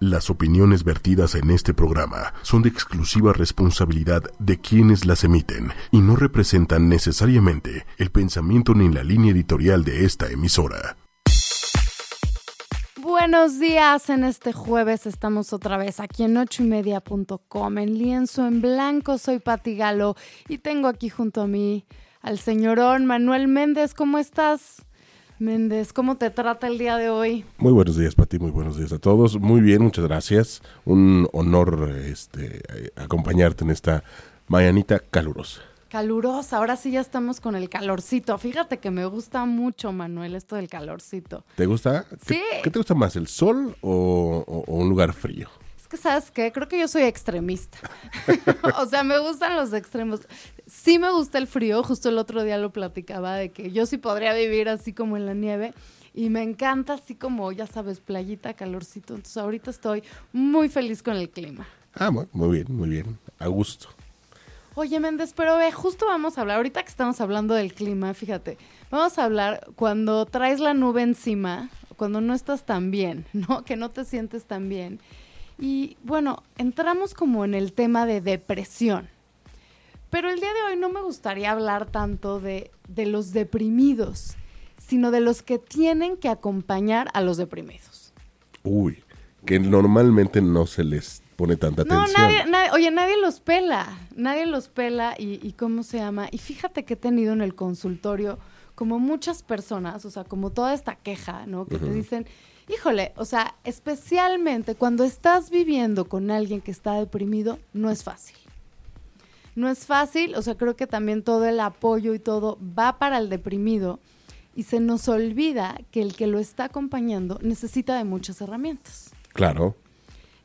Las opiniones vertidas en este programa son de exclusiva responsabilidad de quienes las emiten y no representan necesariamente el pensamiento ni la línea editorial de esta emisora. Buenos días, en este jueves estamos otra vez aquí en ochoymedia.com en lienzo en blanco. Soy Pati Galo y tengo aquí junto a mí al señorón Manuel Méndez. ¿Cómo estás? Méndez, ¿cómo te trata el día de hoy? Muy buenos días, Pati, muy buenos días a todos. Muy bien, muchas gracias. Un honor este, acompañarte en esta mañanita calurosa. Calurosa, ahora sí ya estamos con el calorcito. Fíjate que me gusta mucho, Manuel, esto del calorcito. ¿Te gusta? Sí. ¿Qué, te gusta más, el sol o, o un lugar frío? que, ¿sabes qué? Creo que yo soy extremista. o sea, me gustan los extremos. Sí me gusta el frío, justo el otro día lo platicaba de que yo sí podría vivir así como en la nieve. Y me encanta así como, ya sabes, playita, calorcito. Entonces ahorita estoy muy feliz con el clima. Ah, muy bien, muy bien. A gusto. Oye, Méndez, pero ve, justo vamos a hablar, ahorita que estamos hablando del clima, fíjate, vamos a hablar cuando traes la nube encima, cuando no estás tan bien, ¿no? Que no te sientes tan bien. Y bueno, entramos como en el tema de depresión. Pero el día de hoy no me gustaría hablar tanto de, los deprimidos, sino de los que tienen que acompañar a los deprimidos. Uy, que normalmente no se les pone tanta atención. No, nadie, oye, nadie los pela, nadie los pela y, y cómo se llama. Y fíjate que he tenido en el consultorio como muchas personas, o sea, como toda esta queja, ¿no? Que te dicen, híjole, o sea, especialmente cuando estás viviendo con alguien que está deprimido, no es fácil. No es fácil, o sea, creo que también todo el apoyo y todo va para el deprimido y se nos olvida que el que lo está acompañando necesita de muchas herramientas. Claro.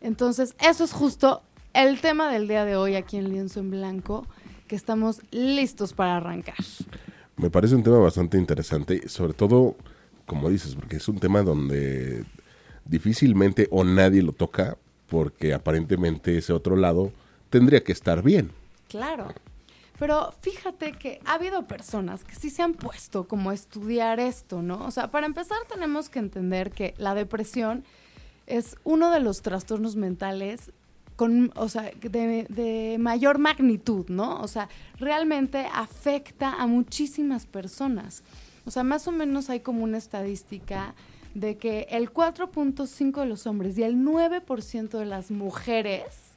Entonces, eso es justo el tema del día de hoy aquí en Lienzo en Blanco, que estamos listos para arrancar. Me parece un tema bastante interesante, sobre todo como dices, porque es un tema donde difícilmente o nadie lo toca, porque aparentemente ese otro lado tendría que estar bien. Claro. Pero fíjate que ha habido personas que sí se han puesto como a estudiar esto, ¿no? O sea, para empezar tenemos que entender que la depresión es uno de los trastornos mentales con, o sea, de, de, mayor magnitud, ¿no? O sea, realmente afecta a muchísimas personas. O sea, más o menos hay como una estadística de que el 4.5 de los hombres y el 9% de las mujeres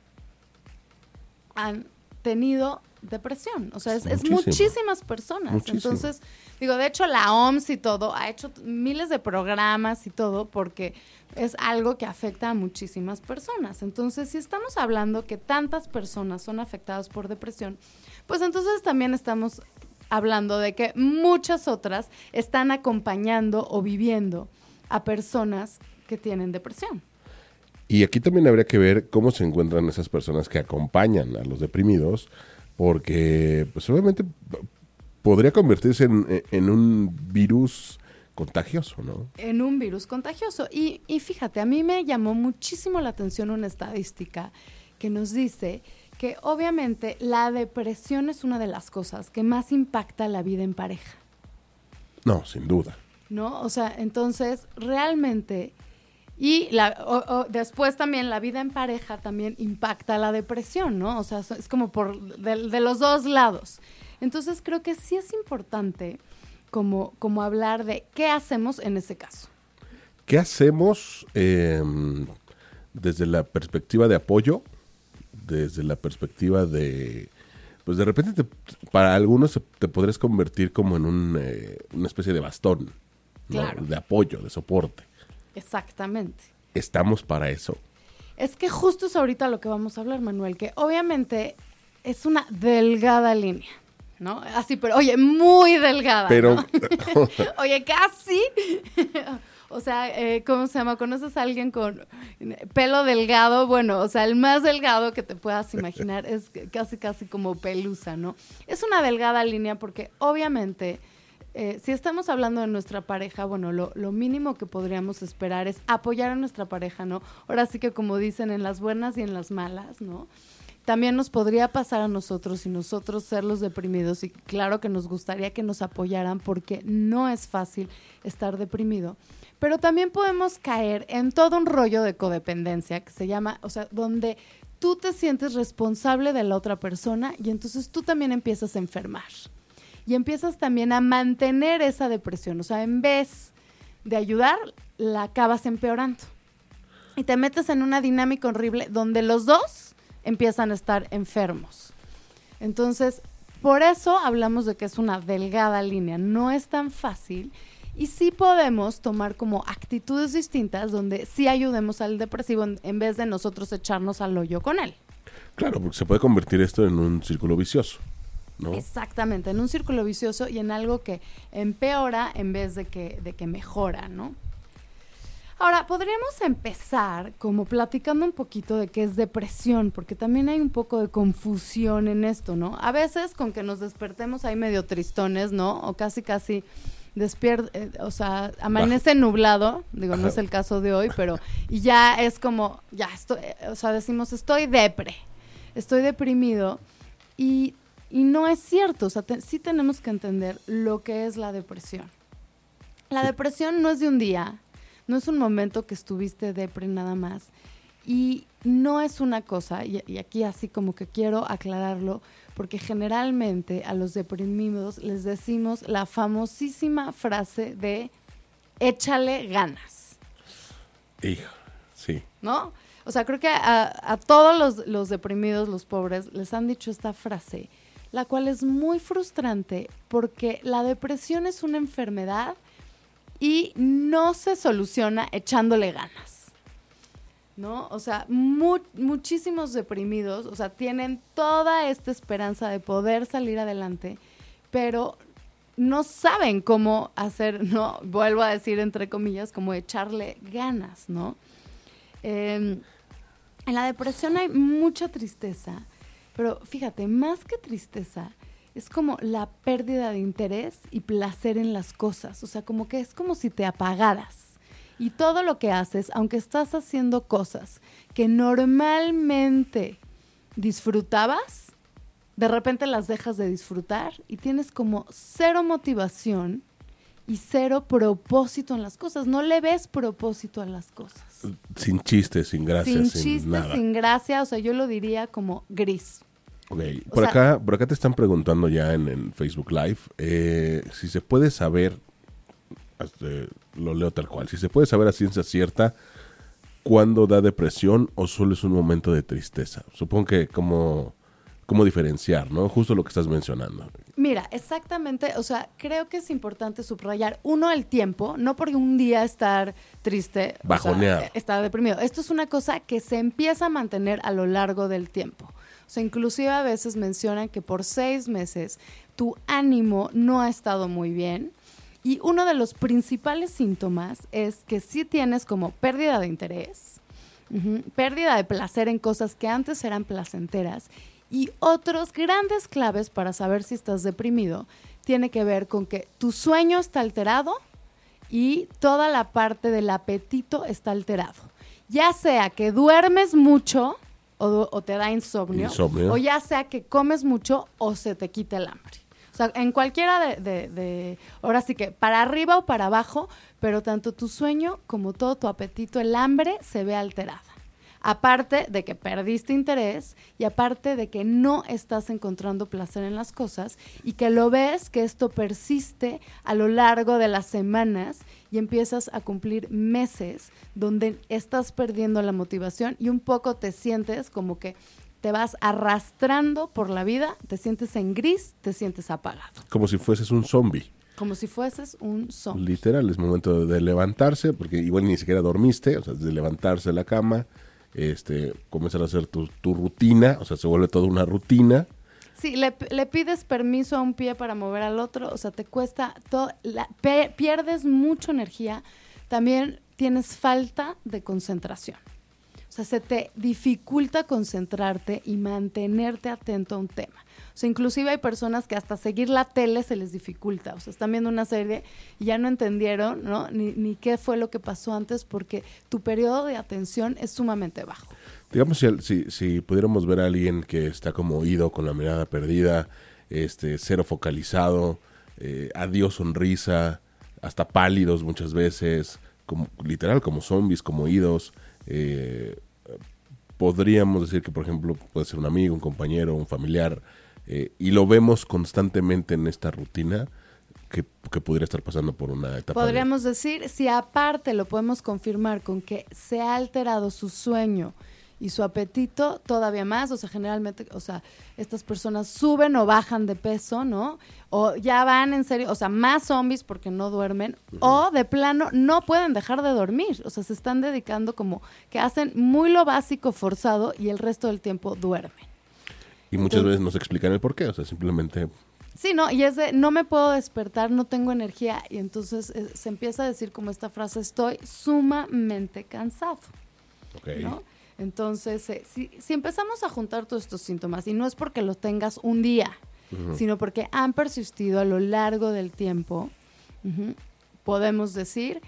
han tenido depresión. O sea, es, muchísimas personas. Entonces, digo, de hecho la OMS y todo ha hecho miles de programas y todo porque es algo que afecta a muchísimas personas. Entonces, si estamos hablando que tantas personas son afectadas por depresión, pues entonces también estamos hablando de que muchas otras están acompañando o viviendo a personas que tienen depresión. Y aquí también habría que ver cómo se encuentran esas personas que acompañan a los deprimidos, porque pues obviamente podría convertirse en, un virus contagioso, ¿no? En un virus contagioso. Y, y fíjate, a mí me llamó muchísimo la atención una estadística que nos dice que obviamente la depresión es una de las cosas que más impacta la vida en pareja. No, sin duda. ¿No? O sea, entonces realmente... Y la, después también la vida en pareja también impacta la depresión, ¿no? O sea, es como por de, los dos lados. Entonces creo que sí es importante como, como hablar de qué hacemos en ese caso. ¿Qué hacemos em, desde la perspectiva de apoyo? desde la perspectiva de, pues de repente para algunos te podrías convertir como en un, eh, una especie de bastón, de apoyo, de soporte. Exactamente. ¿Estamos para eso? Es que justo es ahorita lo que vamos a hablar, Manuel, que obviamente es una delgada línea. ¿No? Así, pero oye, muy delgada. Pero. oye, casi. O sea, eh, ¿cómo se llama? ¿Conoces a alguien con pelo delgado? Bueno, o sea, el más delgado que te puedas imaginar es casi, casi como pelusa, ¿no? Es una delgada línea porque obviamente... Eh, si estamos hablando de nuestra pareja, bueno, lo, lo, mínimo que podríamos esperar es apoyar a nuestra pareja, ¿no? Ahora sí que como dicen, en las buenas y en las malas, ¿no? también nos podría pasar a nosotros y nosotros ser los deprimidos y claro que nos gustaría que nos apoyaran porque no es fácil estar deprimido. Pero también podemos caer en todo un rollo de codependencia que se llama, o sea, donde tú te sientes responsable de la otra persona y entonces tú también empiezas a enfermar. Y empiezas también a mantener esa depresión. O sea, en vez de ayudar, la acabas empeorando. Y te metes en una dinámica horrible donde los dos empiezan a estar enfermos. Entonces, por eso hablamos de que es una delgada línea, no es tan fácil y sí podemos tomar como actitudes distintas donde sí ayudemos al depresivo en, vez de nosotros echarnos al hoyo con él. Claro, porque se puede convertir esto en un círculo vicioso. ¿No? Exactamente, en un círculo vicioso y en algo que empeora en vez de que, de que mejora, ¿no? Ahora, podríamos empezar como platicando un poquito de qué es depresión, porque también hay un poco de confusión en esto, ¿no? A veces con que nos despertemos ahí medio tristones, ¿no? O casi, casi despierta, eh, o sea, amanece nublado, digo, no es el caso de hoy, pero, y ya es como, ya estoy, eh, o sea, decimos, estoy depre, estoy deprimido, y, y no es cierto, o sea, sí tenemos que entender lo que es la depresión. La depresión no es de un día, no es un momento que estuviste depre nada más. Y no es una cosa, y, aquí así como que quiero aclararlo, porque generalmente a los deprimidos les decimos la famosísima frase de échale ganas. Hijo, sí. ¿No? O sea, creo que a, todos los, los, deprimidos, los pobres, les han dicho esta frase, la cual es muy frustrante porque la depresión es una enfermedad y no se soluciona echándole ganas. ¿No? O sea, muchísimos deprimidos, o sea, tienen toda esta esperanza de poder salir adelante, pero no saben cómo hacer, no, vuelvo a decir entre comillas, como echarle ganas, ¿no? Em, en la depresión hay mucha tristeza, pero fíjate, más que tristeza, es como la pérdida de interés y placer en las cosas. O sea, como que es como si te apagaras. Y todo lo que haces, aunque estás haciendo cosas que normalmente disfrutabas, de repente las dejas de disfrutar y tienes como cero motivación y cero propósito en las cosas. No le ves propósito a las cosas. Sin chiste, sin gracia. Sin, chiste, sin gracia. O sea, yo lo diría como gris. Ok, por, acá, por acá te están preguntando ya en, Facebook Live eh, si se puede saber, este, lo leo tal cual, si se puede saber a ciencia cierta cuándo da depresión o solo es un momento de tristeza. Supongo que como cómo diferenciar, ¿no? Justo lo que estás mencionando. Mira, exactamente, o sea, creo que es importante subrayar, uno, el tiempo, no porque un día estar triste, bajoneado, estar deprimido. Esto es una cosa que se empieza a mantener a lo largo del tiempo. O sea, inclusive a veces mencionan que por seis meses tu ánimo no ha estado muy bien. Y uno de los principales síntomas es que sí tienes como pérdida de interés, pérdida de placer en cosas que antes eran placenteras. Y otros grandes claves para saber si estás deprimido tiene que ver con que tu sueño está alterado y toda la parte del apetito está alterado. Ya sea que duermes mucho, o, te da insomnio, o ya sea que comes mucho o se te quita el hambre. O sea, en cualquiera de, de, de, ahora sí que para arriba o para abajo, pero tanto tu sueño como todo tu apetito, el hambre se ve alterada. Aparte de que perdiste interés y aparte de que no estás encontrando placer en las cosas y que lo ves que esto persiste a lo largo de las semanas y empiezas a cumplir meses donde estás perdiendo la motivación y un poco te sientes como que te vas arrastrando por la vida, te sientes en gris, te sientes apagado. Como si fueses un zombie. Como si fueses un zombie. Literal, es momento de levantarse, porque igual ni siquiera dormiste, o sea, de levantarse de la cama, este, comenzar a hacer tu, rutina, o sea, se vuelve toda una rutina. Sí, le, pides permiso a un pie para mover al otro, o sea, te cuesta, todo, pierdes mucha energía, también tienes falta de concentración. O sea, se te dificulta concentrarte y mantenerte atento a un tema. Sea, inclusive hay personas que hasta seguir la tele se les dificulta. O sea, están viendo una serie y ya no entendieron, ¿no? Ni, ni qué fue lo que pasó antes porque tu periodo de atención es sumamente bajo. digamos, si, si, pudiéramos ver a alguien que está como oído, con la mirada perdida, este, cero focalizado, eh, adiós sonrisa, hasta pálidos muchas veces, como, literal, como zombies, como oídos. Eh, podríamos decir que, por ejemplo, puede ser un amigo, un compañero, un familiar, eh, y lo vemos constantemente en esta rutina, que, que pudiera estar pasando por una etapa. de- Podríamos decir, si aparte lo podemos confirmar con que se ha alterado su sueño y su apetito todavía más, o sea, generalmente, o sea, estas personas suben o bajan de peso, ¿no? O ya van en serio, o sea, más zombies porque no duermen, o de plano no pueden dejar de dormir, o sea, se están dedicando como que hacen muy lo básico forzado y el resto del tiempo duermen. Y muchas Entonces- veces nos explican el por qué, o sea, simplemente Sí, ¿no? Y es de, no me puedo despertar, no tengo energía. Y entonces eh, se empieza a decir como esta frase, estoy sumamente cansado, ok, ¿no? Entonces, eh, si, si empezamos a juntar todos estos síntomas, y no es porque los tengas un día, sino porque han persistido a lo largo del tiempo, podemos decir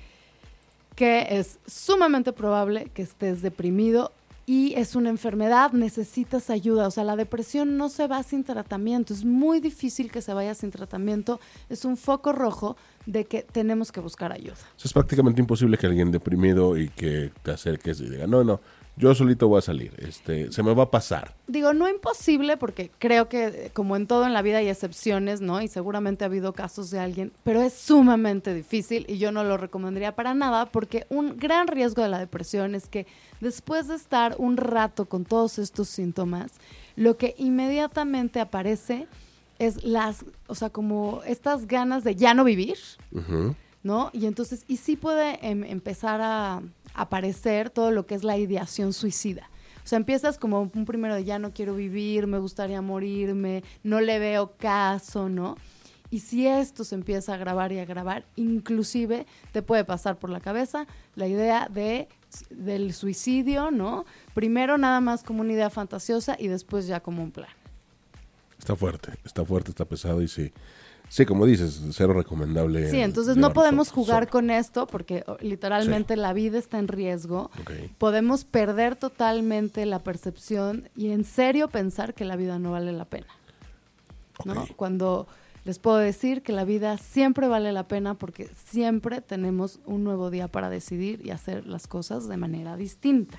que es sumamente probable que estés deprimido y es una enfermedad, necesitas ayuda. O sea, la depresión no se va sin tratamiento, es muy difícil que se vaya sin tratamiento, es un foco rojo de que tenemos que buscar ayuda. O es prácticamente imposible que alguien deprimido y que te acerques y diga, no, no, yo solito voy a salir, este, se me va a pasar. Digo, no imposible porque creo que eh, como en todo en la vida hay excepciones, ¿no? Y seguramente ha habido casos de alguien, pero es sumamente difícil y yo no lo recomendaría para nada porque un gran riesgo de la depresión es que después de estar un rato con todos estos síntomas, lo que inmediatamente aparece es las, o sea, como estas ganas de ya no vivir. ¿No? Y entonces, y sí puede em, empezar a aparecer todo lo que es la ideación suicida. O sea, empiezas como un primero de ya no quiero vivir, me gustaría morirme, no le veo caso, ¿no? Y si esto se empieza a grabar y a grabar, inclusive te puede pasar por la cabeza la idea de, del suicidio, ¿no? Primero nada más como una idea fantasiosa y después ya como un plan. Está fuerte, está fuerte, está pesado y sí, sí, como dices, cero recomendable. Sí, entonces no podemos jugar con esto porque oh, literalmente la vida está en riesgo. Podemos perder totalmente la percepción y en serio pensar que la vida no vale la pena. ¿no? Cuando les puedo decir que la vida siempre vale la pena porque siempre tenemos un nuevo día para decidir y hacer las cosas de manera distinta.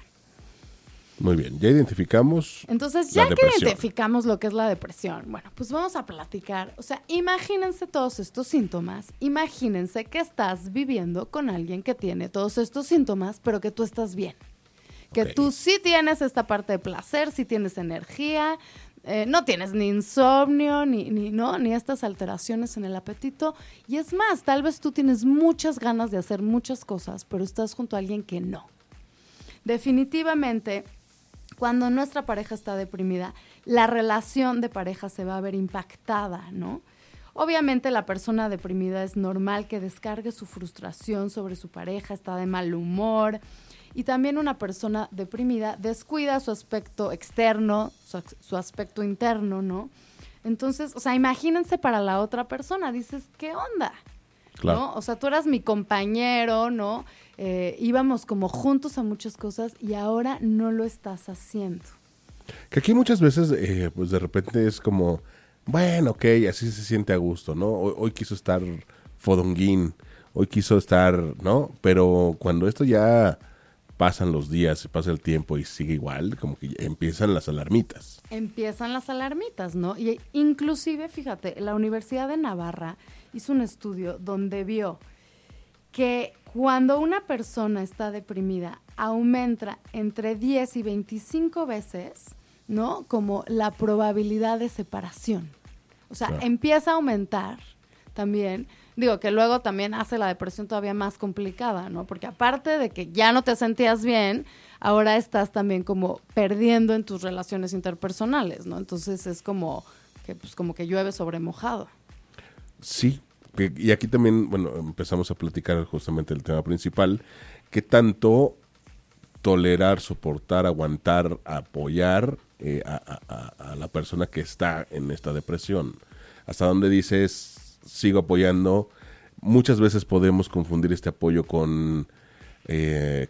Muy bien, ya identificamos. Entonces, La ya que identificamos lo que es la depresión, bueno, pues vamos a platicar. O sea, imagínense todos estos síntomas. Imagínense que estás viviendo con alguien que tiene todos estos síntomas, pero que tú estás bien. Que tú sí tienes esta parte de placer, sí tienes energía, eh, no tienes ni insomnio, ni, ni, ¿no? ni estas alteraciones en el apetito. Y es más, tal vez tú tienes muchas ganas de hacer muchas cosas, pero estás junto a alguien que no. Definitivamente, cuando nuestra pareja está deprimida, la relación de pareja se va a ver impactada, ¿no? Obviamente la persona deprimida es normal que descargue su frustración sobre su pareja, está de mal humor. Y también una persona deprimida descuida su aspecto externo, su, aspecto interno, ¿no? Entonces, o sea, imagínense para la otra persona, dices, ¿qué onda? Claro. ¿no? O sea, tú eras mi compañero, ¿no? Eh, íbamos como juntos a muchas cosas y ahora no lo estás haciendo. Que aquí muchas veces, eh, pues de repente es como, bueno, ok, así se siente a gusto, ¿no? Hoy, hoy quiso estar fodonguín, hoy quiso estar, ¿no? Pero cuando esto ya pasan los días, pasa el tiempo y sigue igual, como que empiezan las alarmitas. Empiezan las alarmitas, ¿no? Y inclusive, fíjate, la Universidad de Navarra hizo un estudio donde vio que cuando una persona está deprimida aumenta entre 10 y 25 veces, ¿no? Como la probabilidad de separación. O sea, Claro. empieza a aumentar también. Digo que luego también hace la depresión todavía más complicada, ¿no? Porque aparte de que ya no te sentías bien, ahora estás también como perdiendo en tus relaciones interpersonales, ¿no? Entonces es como que pues como que llueve sobre mojado. Sí, y aquí también, bueno, empezamos a platicar justamente el tema principal, que tanto tolerar, soportar, aguantar, apoyar eh, a, a- a- a la persona que está en esta depresión. Hasta donde dices, sigo apoyando. Muchas veces podemos confundir este apoyo con, eh,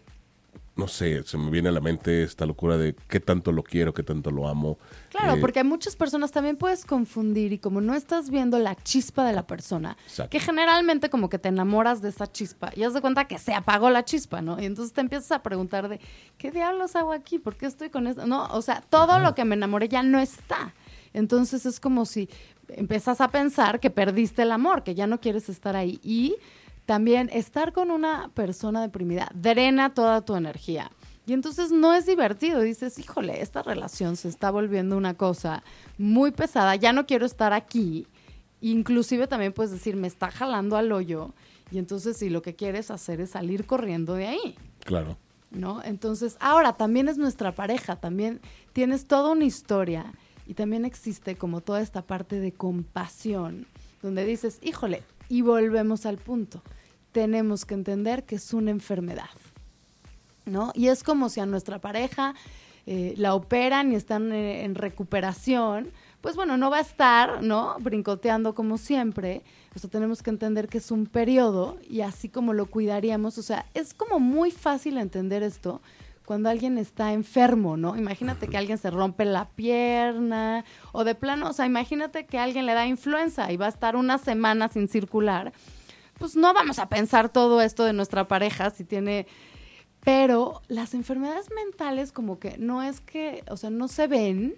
no sé, se me viene a la mente esta locura de qué tanto lo quiero, qué tanto lo amo. Claro, Eh, porque hay muchas personas también puedes confundir y como no estás viendo la chispa de la persona, Exacto. que generalmente como que te enamoras de esa chispa y has de cuenta que se apagó la chispa, ¿no? Y entonces te empiezas a preguntar de, ¿qué diablos hago aquí? ¿Por qué estoy con esto? No, o sea, todo lo que me enamoré ya no está. Entonces es como si empiezas a pensar que perdiste el amor, que ya no quieres estar ahí. Y también estar con una persona deprimida drena toda tu energía. Y entonces no es divertido. Dices, híjole, esta relación se está volviendo una cosa muy pesada. Ya no quiero estar aquí. Inclusive también puedes decir, me está jalando al hoyo. Y entonces si lo que quieres hacer es salir corriendo de ahí. Claro. ¿no? Entonces, ahora también es nuestra pareja, también tienes toda una historia y también existe como toda esta parte de compasión, donde dices, híjole, y volvemos al punto, tenemos que entender que es una enfermedad, ¿no? Y es como si a nuestra pareja eh, la operan y están eh, en recuperación, pues bueno, no va a estar, ¿no? Brincoteando como siempre. O sea, tenemos que entender que es un periodo y así como lo cuidaríamos, o sea, es como muy fácil entender esto cuando alguien está enfermo, ¿no? Imagínate que alguien se rompe la pierna o de plano, o sea, imagínate que alguien le da influenza y va a estar una semana sin circular. Pues no vamos a pensar todo esto de nuestra pareja si tiene pero las enfermedades mentales como que no es que, o sea, no se ven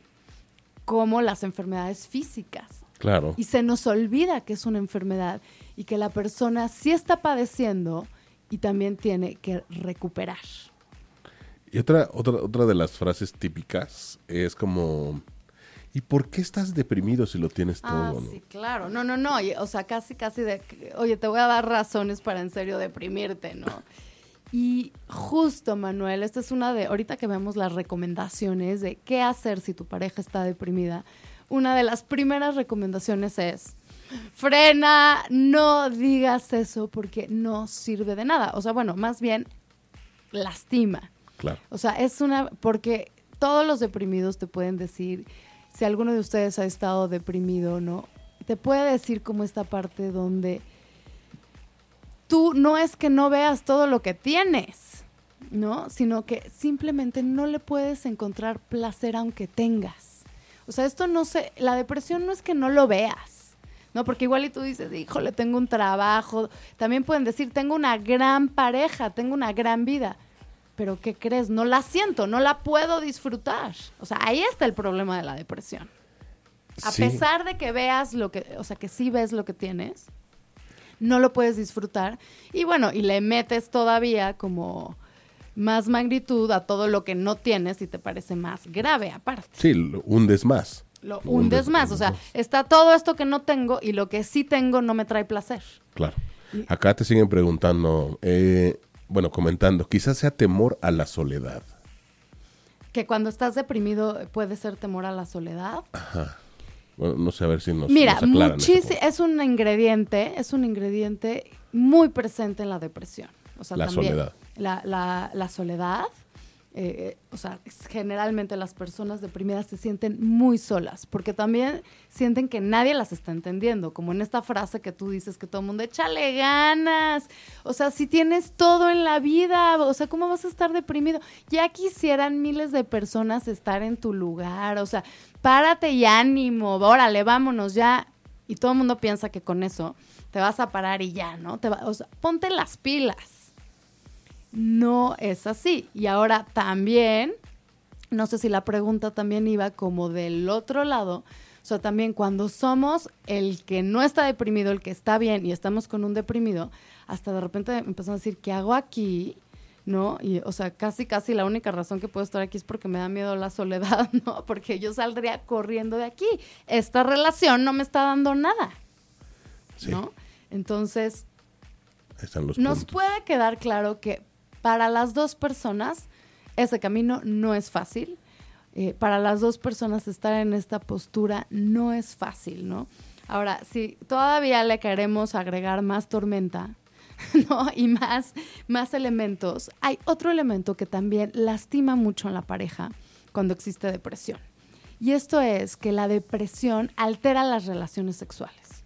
como las enfermedades físicas. Claro. Y se nos olvida que es una enfermedad y que la persona sí está padeciendo y también tiene que recuperar. Y otra, otra, otra de las frases típicas es como, ¿y por qué estás deprimido si lo tienes todo? Ah, no? sí, claro. No, no, no. O sea, casi, casi de, oye, te voy a dar razones para en serio deprimirte, ¿no? Y justo, Manuel, esta es una de, ahorita que vemos las recomendaciones de qué hacer si tu pareja está deprimida, una de las primeras recomendaciones es, frena, no digas eso porque no sirve de nada. O sea, bueno, más bien lastima. Claro. O sea, es una, porque todos los deprimidos te pueden decir, si alguno de ustedes ha estado deprimido, ¿no? Te puede decir como esta parte donde tú no es que no veas todo lo que tienes, ¿no? Sino que simplemente no le puedes encontrar placer aunque tengas. O sea, esto no se, la depresión no es que no lo veas, ¿no? Porque igual y tú dices, híjole, tengo un trabajo. También pueden decir, tengo una gran pareja, tengo una gran vida. Pero ¿qué crees? No la siento, no la puedo disfrutar. O sea, ahí está el problema de la depresión. A Sí. pesar de que veas lo que, o sea, que sí ves lo que tienes, no lo puedes disfrutar. Y bueno, y le metes todavía como más magnitud a todo lo que no tienes y te parece más grave aparte. Sí, lo hundes más. Lo Lo hundes más. O sea, está todo esto que no tengo y lo que sí tengo no me trae placer. Claro. Acá te siguen preguntando, eh, bueno, comentando, quizás sea temor a la soledad. Que cuando estás deprimido puede ser temor a la soledad. Bueno, no sé a ver si nos, Mira, nos aclaran es un ingrediente, es un ingrediente muy presente en la depresión. O sea, La también soledad. La, la- la soledad, eh, o sea, generalmente las personas deprimidas se sienten muy solas, porque también sienten que nadie las está entendiendo, como en esta frase que tú dices que todo el mundo, échale ganas, o sea, si tienes todo en la vida, o sea, ¿cómo vas a estar deprimido? Ya quisieran miles de personas estar en tu lugar, o sea, párate y ánimo, órale, vámonos ya. Y todo el mundo piensa que con eso te vas a parar y ya, ¿no? Te va, o sea, ponte las pilas. No es así. Y ahora también, no sé si la pregunta también iba como del otro lado. O sea, también cuando somos el que no está deprimido, el que está bien y estamos con un deprimido, hasta de repente empezamos a decir, ¿qué hago aquí? ¿No? Y, o sea, casi, casi la única razón que puedo estar aquí es porque me da miedo la soledad, ¿no? Porque yo saldría corriendo de aquí. Esta relación no me está dando nada, Sí, ¿no? Entonces, ahí están los nos puntos. puede quedar claro que para las dos personas ese camino no es fácil. Eh, para las dos personas estar en esta postura no es fácil, ¿no? Ahora, si todavía le queremos agregar más tormenta, ¿no? Y más, más elementos, hay otro elemento que también lastima mucho a la pareja cuando existe depresión. Y esto es que la depresión altera las relaciones sexuales.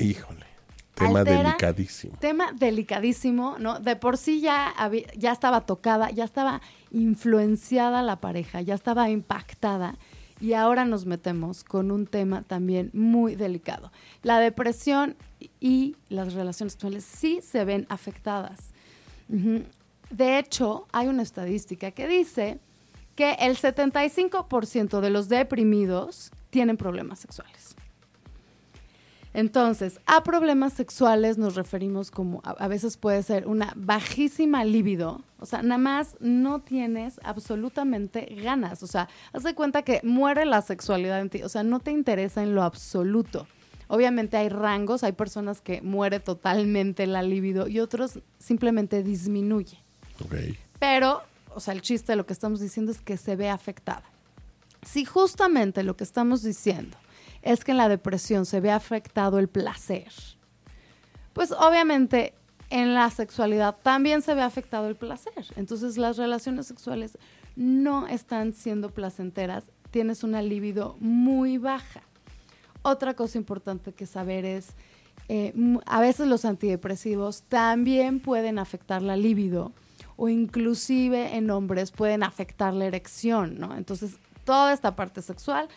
Híjole. Tema altera- delicadísimo. Tema delicadísimo, ¿no? De por sí ya, había- ya estaba tocada, ya estaba influenciada la pareja, ya estaba impactada. Y ahora nos metemos con un tema también muy delicado. La depresión y las relaciones sexuales sí se ven afectadas. De hecho, hay una estadística que dice que el 75% de los deprimidos tienen problemas sexuales. Entonces, a problemas sexuales nos referimos como a, a veces puede ser una bajísima libido, o sea, nada más no tienes absolutamente ganas, o sea, haz de cuenta que muere la sexualidad en ti, o sea, no te interesa en lo absoluto. Obviamente hay rangos, hay personas que muere totalmente la libido y otros simplemente disminuye. Ok. Pero, o sea, el chiste de lo que estamos diciendo es que se ve afectada. Si justamente lo que estamos diciendo es que en la depresión se ve afectado el placer, pues obviamente en la sexualidad también se ve afectado el placer. Entonces las relaciones sexuales no están siendo placenteras, tienes una libido muy baja. Otra cosa importante que saber es, eh, a veces los antidepresivos también pueden afectar la libido o inclusive en hombres pueden afectar la erección, ¿no? Entonces, toda esta parte sexual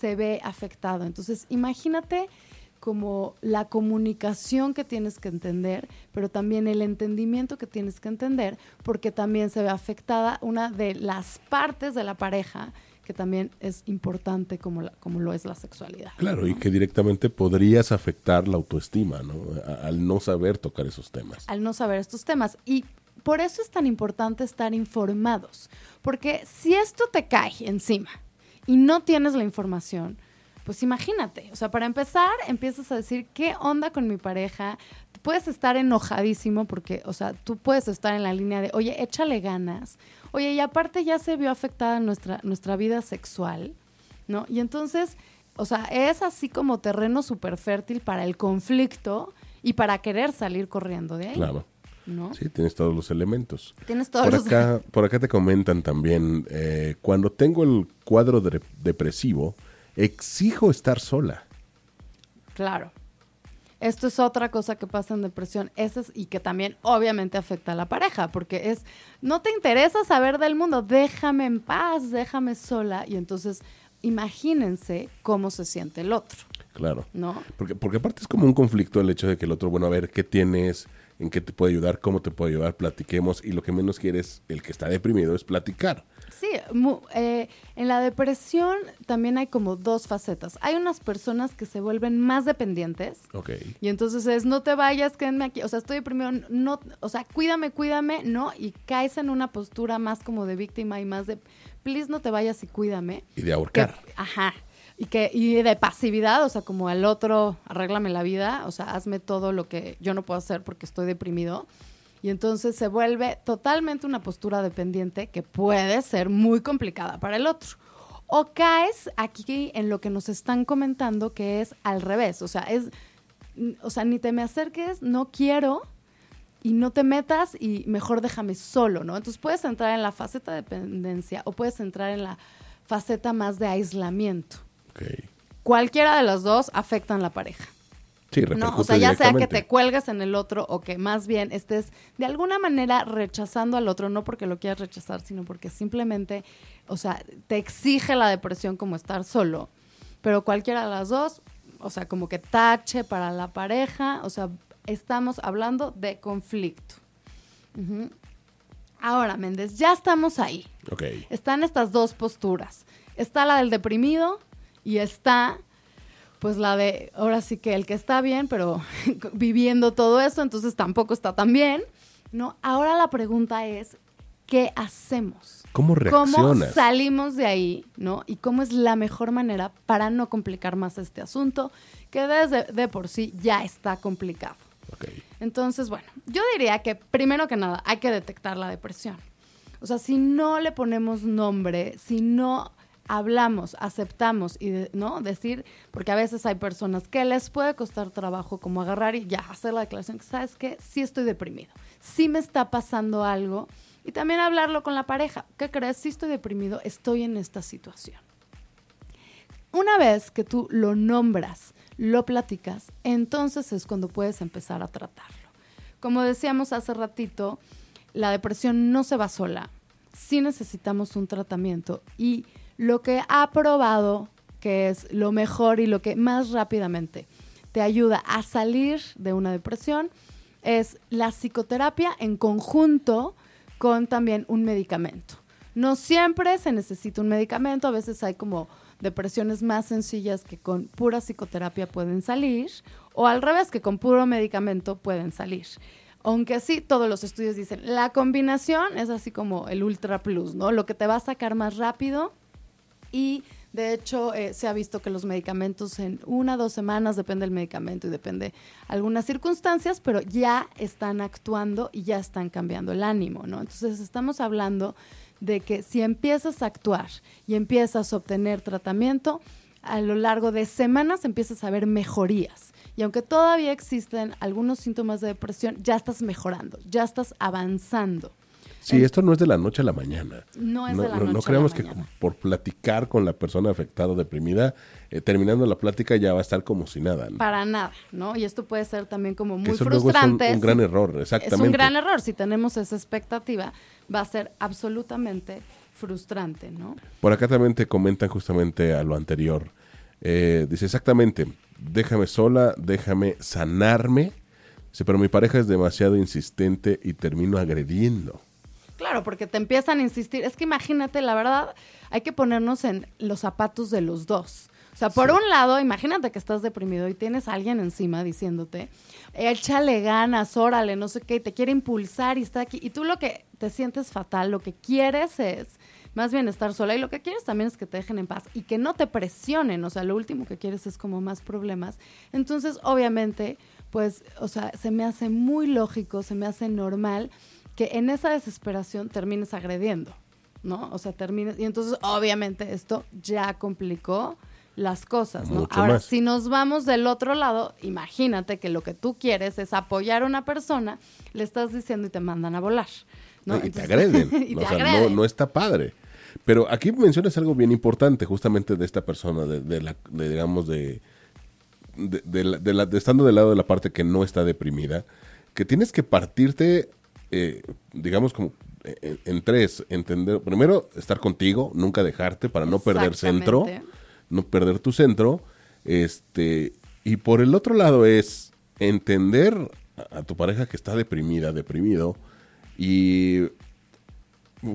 se ve afectado. Entonces, imagínate como la comunicación que tienes que entender, pero también el entendimiento que tienes que entender, porque también se ve afectada una de las partes de la pareja que también es importante como, la- como lo es la sexualidad. Claro, y que directamente podrías afectar la autoestima, ¿no? A- Al no saber tocar esos temas. al no saber estos temas. Y por eso es tan importante estar informados, porque si esto te cae encima y no tienes la información, pues imagínate, o sea, para empezar, empiezas a decir, ¿qué onda con mi pareja? Puedes estar enojadísimo porque, o sea, tú puedes estar en la línea de, oye, échale ganas. Oye, y aparte ya se vio afectada nuestra, nuestra vida sexual, ¿no? Y entonces, o sea, es así como terreno súper fértil para el conflicto y para querer salir corriendo de ahí. Claro. ¿No? Sí, tienes todos los elementos. Tienes todos Por los... acá, por acá te comentan también, eh, cuando tengo el cuadro de- depresivo, exijo estar sola. Claro. Esto es otra cosa que pasa en depresión, ese es, y que también obviamente afecta a la pareja, porque es, no te interesa saber del mundo, déjame en paz, déjame sola, y entonces imagínense cómo se siente el otro, Claro. ¿no? Porque, porque aparte es como un conflicto el hecho de que el otro, bueno, a ver, ¿qué tienes? ¿En qué te puede ayudar? ¿Cómo te puede ayudar? Platiquemos. Y lo que menos quieres, el que está deprimido, es platicar. Sí, mu- eh, en la depresión también hay como dos facetas. Hay unas personas que se vuelven más dependientes, Ok. Y entonces es, no te vayas, quédenme aquí. O sea, estoy deprimido, no, o sea, cuídame, cuídame, ¿no? Y caes en una postura más como de víctima y más de, please no te vayas y cuídame. Y de Que- ahorcar. ajá. Y, que, y de pasividad, o sea, como al otro, arréglame la vida, o sea, hazme todo lo que yo no puedo hacer porque estoy deprimido. Y entonces se vuelve totalmente una postura dependiente que puede ser muy complicada para el otro. O caes aquí en lo que nos están comentando que es al revés, o sea, es, o sea, ni te me acerques, no quiero, y no te metas y mejor déjame solo, ¿no? Entonces puedes entrar en la faceta de dependencia o puedes entrar en la faceta más de aislamiento. Ok. Cualquiera de las dos afectan la pareja. Sí, ¿no? O sea, ya sea que te cuelgues en el otro o que más bien estés de alguna manera rechazando al otro, no porque lo quieras rechazar, sino porque simplemente, o sea, te exige la depresión como estar solo. Pero cualquiera de las dos, o sea, como que tache para la pareja, o sea, estamos hablando de conflicto. Ahora, Méndez, ya estamos ahí. Ok. Están estas dos posturas. Está la del deprimido y está, pues, la de, ahora sí que el que está bien, pero viviendo todo eso, entonces tampoco está tan bien, ¿no? Ahora la pregunta es, ¿qué hacemos? ¿Cómo ¿Cómo reaccionas? salimos de ahí, no? Y cómo es la mejor manera para no complicar más este asunto, que desde de por sí ya está complicado. Entonces, bueno, yo diría que primero que nada hay que detectar la depresión. O sea, si no le ponemos nombre, si no hablamos, aceptamos y no decir, porque a veces hay personas que les puede costar trabajo como agarrar y ya hacer la declaración sabes que sí estoy deprimido, sí me está pasando algo y también hablarlo con la pareja. ¿Qué crees? Sí estoy deprimido, estoy en esta situación. Una vez que tú lo nombras, lo platicas, entonces es cuando puedes empezar a tratarlo. Como decíamos hace ratito, la depresión no se va sola. Sí necesitamos un tratamiento y lo que ha probado que es lo mejor y lo que más rápidamente te ayuda a salir de una depresión es la psicoterapia en conjunto con también un medicamento. No siempre se necesita un medicamento, a veces hay como depresiones más sencillas que con pura psicoterapia pueden salir, o al revés, que con puro medicamento pueden salir. Aunque sí, todos los estudios dicen, la combinación es así como el ultra plus, ¿no? Lo que te va a sacar más rápido y de hecho, eh, se ha visto que los medicamentos en una dos semanas, depende del medicamento y depende algunas circunstancias, pero ya están actuando y ya están cambiando el ánimo, ¿no? Entonces, estamos hablando de que si empiezas a actuar y empiezas a obtener tratamiento, a lo largo de semanas empiezas a ver mejorías. Y aunque todavía existen algunos síntomas de depresión, ya estás mejorando, ya estás avanzando. Sí, esto no es de la noche a la mañana. No es de la noche No creemos que por platicar con la persona afectada o deprimida, eh, terminando la plática ya va a estar como si nada. Para nada, ¿no? Y esto puede ser también como muy frustrante. es un, gran error, exactamente. Es un gran error. Si tenemos esa expectativa, va a ser absolutamente frustrante, ¿no? Por acá también te comentan justamente a lo anterior. Eh, dice exactamente, déjame sola, déjame sanarme. Dice, pero mi pareja es demasiado insistente y termino agrediendo. Claro, porque te empiezan a insistir. Es que imagínate, la verdad, hay que ponernos en los zapatos de los dos. O sea, por un lado, imagínate que estás deprimido y tienes a alguien encima diciéndote, échale ganas, órale, no sé qué, y te quiere impulsar y está aquí. Y tú lo que te sientes fatal, lo que quieres es más bien estar sola y lo que quieres también es que te dejen en paz y que no te presionen. O sea, lo último que quieres es como más problemas. Entonces, obviamente, pues, o sea, se me hace muy lógico, se me hace normal que en esa desesperación termines agrediendo, ¿no? O sea, termines, y entonces obviamente esto ya complicó las cosas, ¿no? Ahora, si nos vamos del otro lado, imagínate que lo que tú quieres es apoyar a una persona, le estás diciendo y te mandan a volar, ¿no? Y te agreden. o sea, no, está padre. Pero aquí mencionas algo bien importante justamente de esta persona, de, la, digamos, de, de, estando del lado de la parte que no está deprimida, que tienes que partirte eh, digamos, como eh, en, tres, entender, primero, estar contigo, nunca dejarte para no perder centro, no perder tu centro, este, y por el otro lado es entender a, tu pareja que está deprimida, deprimido, y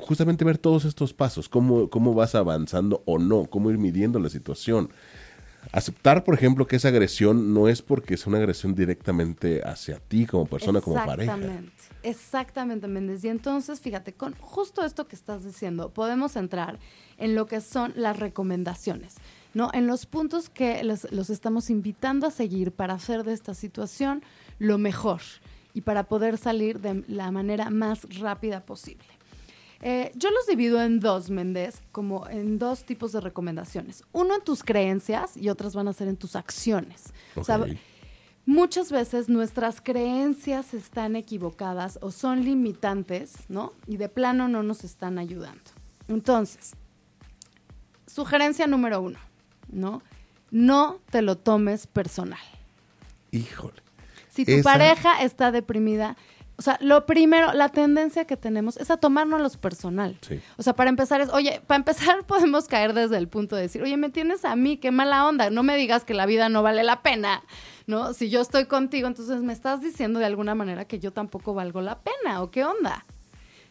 justamente ver todos estos pasos, cómo, cómo vas avanzando o no, cómo ir midiendo la situación. Aceptar, por ejemplo, que esa agresión no es porque es una agresión directamente hacia ti como persona, como pareja. Exactamente, exactamente, Méndez. Y entonces, fíjate, con justo esto que estás diciendo, podemos entrar en lo que son las recomendaciones, ¿no? En los puntos que los, los estamos invitando a seguir para hacer de esta situación lo mejor y para poder salir de la manera más rápida posible. Eh, yo los divido en dos, Méndez, como en dos tipos de recomendaciones. Uno en tus creencias y otras van a ser en tus acciones. muchas veces nuestras creencias están equivocadas o son limitantes, ¿no? Y de plano no nos están ayudando. Entonces, sugerencia número uno, ¿no? No te lo tomes personal. Híjole. Si tu pareja está deprimida, o sea, lo primero, la tendencia que tenemos es a tomarnos los personal. O sea, para empezar es, oye, para empezar podemos caer desde el punto de decir, oye, me tienes a mí, qué mala onda, no me digas que la vida no vale la pena, ¿no? Si yo estoy contigo, entonces me estás diciendo de alguna manera que yo tampoco valgo la pena, ¿o qué onda?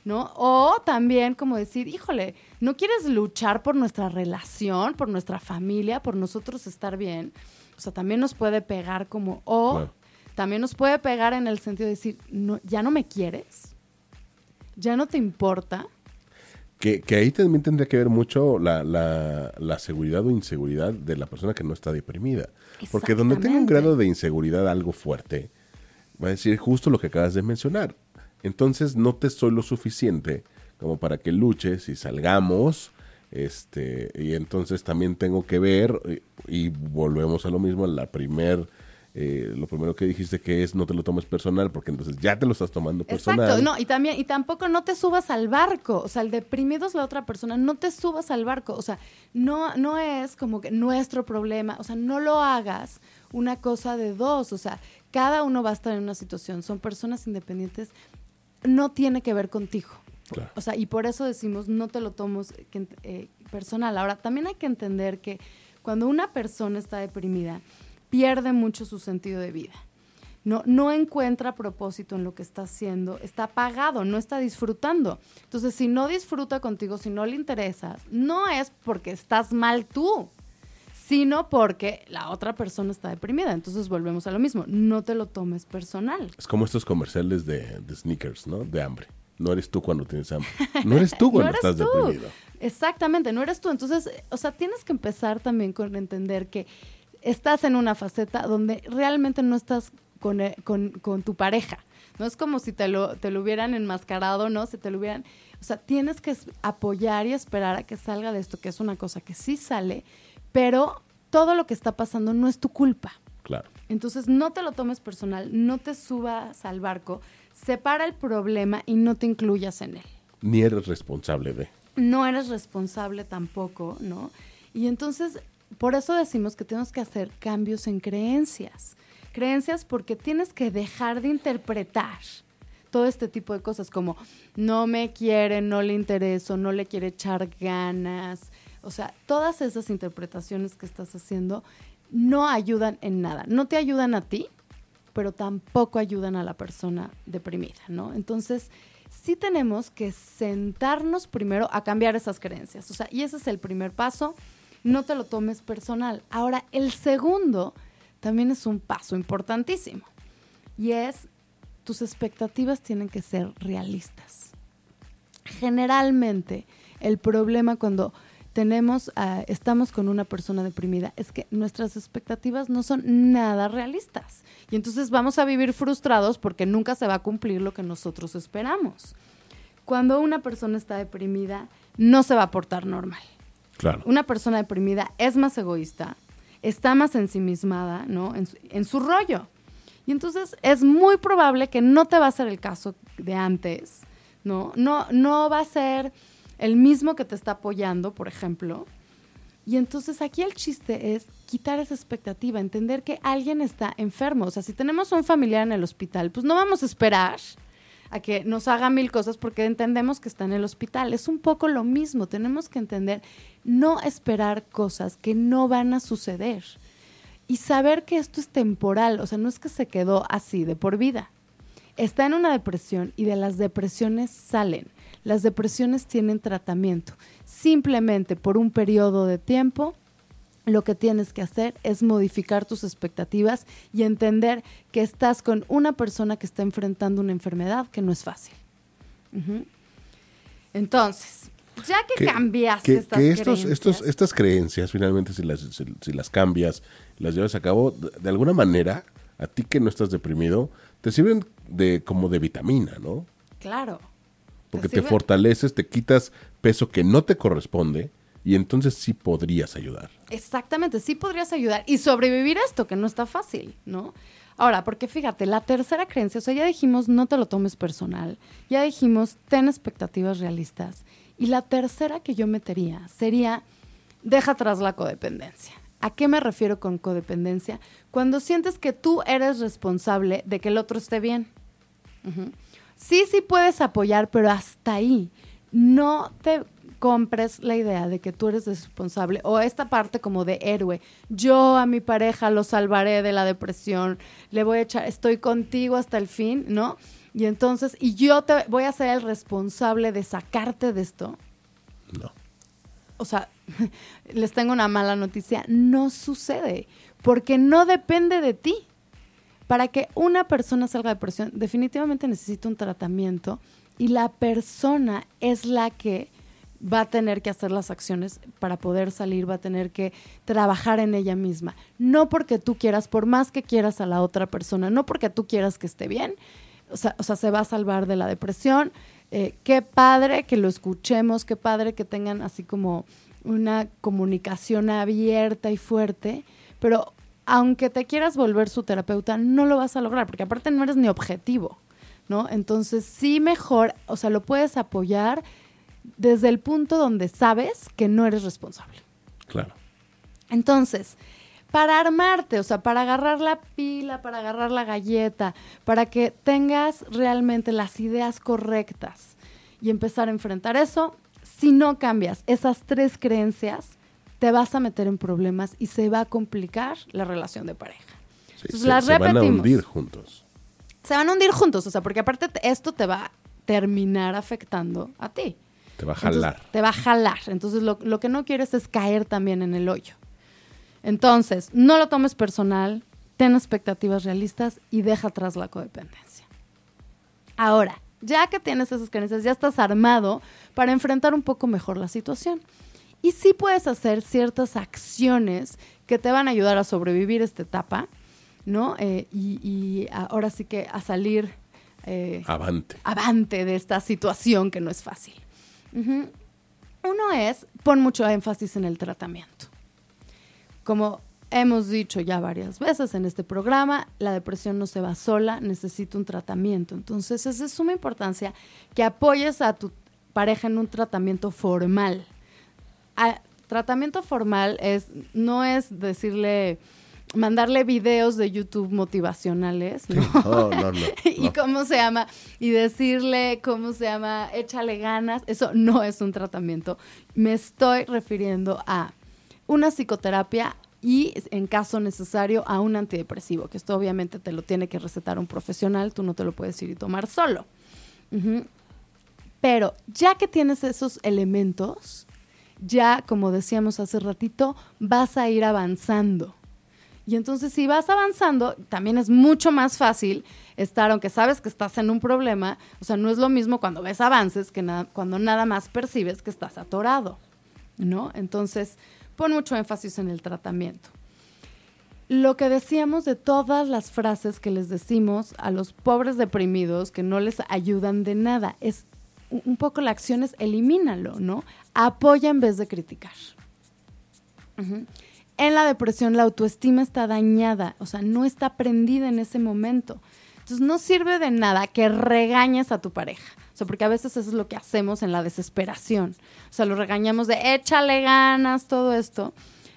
¿No? O también como decir, híjole, ¿no quieres luchar por nuestra relación, por nuestra familia, por nosotros estar bien? O sea, también nos puede pegar como, o también nos puede pegar en el sentido de decir, no, ya no me quieres, ya no te importa. Que, ahí también tendría que ver mucho la, la, seguridad o inseguridad de la persona que no está deprimida. Porque donde tenga un grado de inseguridad algo fuerte, va a decir justo lo que acabas de mencionar. Entonces no te soy lo suficiente como para que luches y salgamos. Este, y entonces también tengo que ver, y, y volvemos a lo mismo, la primer eh, lo primero que dijiste que es no te lo tomes personal, porque entonces ya te lo estás tomando personal. Exacto, no, y también, y tampoco no te subas al barco, o sea, el deprimido es la otra persona, no te subas al barco, o sea, no, no es como que nuestro problema, o sea, no lo hagas una cosa de dos, o sea, cada uno va a estar en una situación, son personas independientes, no tiene que ver contigo. O sea, y por eso decimos, no te lo tomes eh, personal. Ahora, también hay que entender que cuando una persona está deprimida, pierde mucho su sentido de vida. No, no encuentra propósito en lo que está haciendo, está apagado, no está disfrutando. Entonces, si no disfruta contigo, si no le interesas, no es porque estás mal tú, sino porque la otra persona está deprimida. Entonces volvemos a lo mismo, no te lo tomes personal. Es como estos comerciales de, sneakers, ¿no? De hambre. No eres tú cuando tienes hambre. No eres tú cuando estás deprimido. Exactamente, no eres tú. Entonces, o sea, tienes que empezar también con entender que estás en una faceta donde realmente no estás con, eh, con, con tu pareja. No es como si te lo, te lo hubieran enmascarado, ¿no? Si te lo hubieran... O sea, tienes que apoyar y esperar a que salga de esto, que es una cosa que sí sale, pero todo lo que está pasando no es tu culpa. Claro. Entonces no te lo tomes personal, no te subas al barco, separa el problema y no te incluyas en él. Ni eres responsable de. No eres responsable tampoco, ¿no? Y entonces, por eso decimos que tenemos que hacer cambios en creencias. Creencias porque tienes que dejar de interpretar todo este tipo de cosas como no me quiere, no le intereso, no le quiere echar ganas, o sea, todas esas interpretaciones que estás haciendo no ayudan en nada. No te ayudan a ti, pero tampoco ayudan a la persona deprimida, ¿no? Entonces, sí tenemos que sentarnos primero a cambiar esas creencias. O sea, y ese es el primer paso. No te lo tomes personal. Ahora, el segundo también es un paso importantísimo. Y es, tus expectativas tienen que ser realistas. Generalmente, el problema cuando tenemos, ah, estamos con una persona deprimida, es que nuestras expectativas no son nada realistas. Y entonces vamos a vivir frustrados porque nunca se va a cumplir lo que nosotros esperamos. Cuando una persona está deprimida, no se va a portar normal. Una persona deprimida es más egoísta, está más ensimismada, ¿no? En su, en su rollo. Y entonces es muy probable que no te va a ser el caso de antes, ¿no? No, no va a ser el mismo que te está apoyando, por ejemplo. Y entonces aquí el chiste es quitar esa expectativa, entender que alguien está enfermo. O sea, si tenemos un familiar en el hospital, pues no vamos a esperar a que nos haga mil cosas porque entendemos que está en el hospital. Es un poco lo mismo, tenemos que entender, no esperar cosas que no van a suceder y saber que esto es temporal, o sea, no es que se quedó así de por vida. Está en una depresión y de las depresiones salen. Las depresiones tienen tratamiento. Simplemente por un periodo de tiempo, lo que tienes que hacer es modificar tus expectativas y entender que estás con una persona que está enfrentando una enfermedad que no es fácil. Entonces, ya que, cambiaste estas creencias. estas creencias, finalmente, si las, si, las cambias, las llevas a cabo, de, alguna manera, a ti que no estás deprimido, te sirven de como de vitamina, ¿no? Claro. Porque te, fortaleces, te quitas peso que no te corresponde y entonces sí podrías ayudar. Exactamente, sí podrías ayudar y sobrevivir a esto, que no está fácil, ¿no? Ahora, porque fíjate, la tercera creencia, o sea, ya dijimos no te lo tomes personal, ya dijimos ten expectativas realistas. Y la tercera que yo metería sería deja atrás la codependencia. ¿A qué me refiero con codependencia? Cuando sientes que tú eres responsable de que el otro esté bien sí, sí puedes apoyar, pero hasta ahí. No te compres la idea de que tú eres responsable o esta parte como de héroe. Yo a mi pareja lo salvaré de la depresión, le voy a echar, estoy contigo hasta el fin, ¿no? Y entonces, y yo te voy a ser el responsable de sacarte de esto. No. O sea, les tengo una mala noticia, no sucede, porque no depende de ti para que una persona salga de depresión, definitivamente necesita un tratamiento y la persona es la que va a tener que hacer las acciones para poder salir, va a tener que trabajar en ella misma. No porque tú quieras, por más que quieras a la otra persona, no porque tú quieras que esté bien, o sea, se va a salvar de la depresión. Eh, qué padre que lo escuchemos, qué padre que tengan así como una comunicación abierta y fuerte, pero aunque te quieras volver su terapeuta, no lo vas a lograr, porque aparte no eres ni objetivo, ¿no? Entonces, sí mejor, o sea, lo puedes apoyar desde el punto donde sabes que no eres responsable. Claro. Entonces, para armarte, o sea, para agarrar la pila, para agarrar la galleta, para que tengas realmente las ideas correctas y empezar a enfrentar eso, si no cambias esas tres creencias, te vas a meter en problemas y se va a complicar la relación de pareja. Sí, Entonces, se, las se van a hundir juntos. Se van a hundir juntos, o sea, porque aparte te- esto te va a terminar afectando a ti. Te va a Entonces, jalar. te va a jalar. Entonces, lo, lo que no quieres es caer también en el hoyo. Entonces, no lo tomes personal, ten expectativas realistas y deja atrás la codependencia. Ahora, ya que tienes esas creencias, ya estás armado para enfrentar un poco mejor la situación. Y sí puedes hacer ciertas acciones que te van a ayudar a sobrevivir esta etapa, ¿no? Eh, y, y ahora sí que a salir eh, Avante. avante de esta situación que no es fácil. Uno es, pon mucho énfasis en el tratamiento. Como hemos dicho ya varias veces en este programa, la depresión no se va sola, necesita un tratamiento. Entonces es de suma importancia que apoyes a tu pareja en un tratamiento formal. A- tratamiento formal es, no es decirle, mandarle videos de YouTube motivacionales, ¿no? No, no, no. y cómo se llama, y decirle cómo se llama, échale ganas, eso no es un tratamiento. Me estoy refiriendo a una psicoterapia y, en caso necesario, a un antidepresivo, que esto obviamente te lo tiene que recetar un profesional, tú no te lo puedes ir y tomar solo. Pero ya que tienes esos elementos, ya, como decíamos hace ratito, vas a ir avanzando. Y entonces si vas avanzando, también es mucho más fácil estar, aunque sabes que estás en un problema, o sea, no es lo mismo cuando ves avances que cuando nada más percibes que estás atorado, ¿no? Entonces, pon mucho énfasis en el tratamiento. Lo que decíamos de todas las frases que les decimos a los pobres deprimidos que no les ayudan de nada, es un poco la acción es elimínalo, ¿no? Apoya en vez de criticar. Ujú. En la depresión la autoestima está dañada, o sea, no está prendida en ese momento. Entonces no sirve de nada que regañes a tu pareja. O sea, porque a veces eso es lo que hacemos en la desesperación. O sea, lo regañamos de échale ganas, todo esto.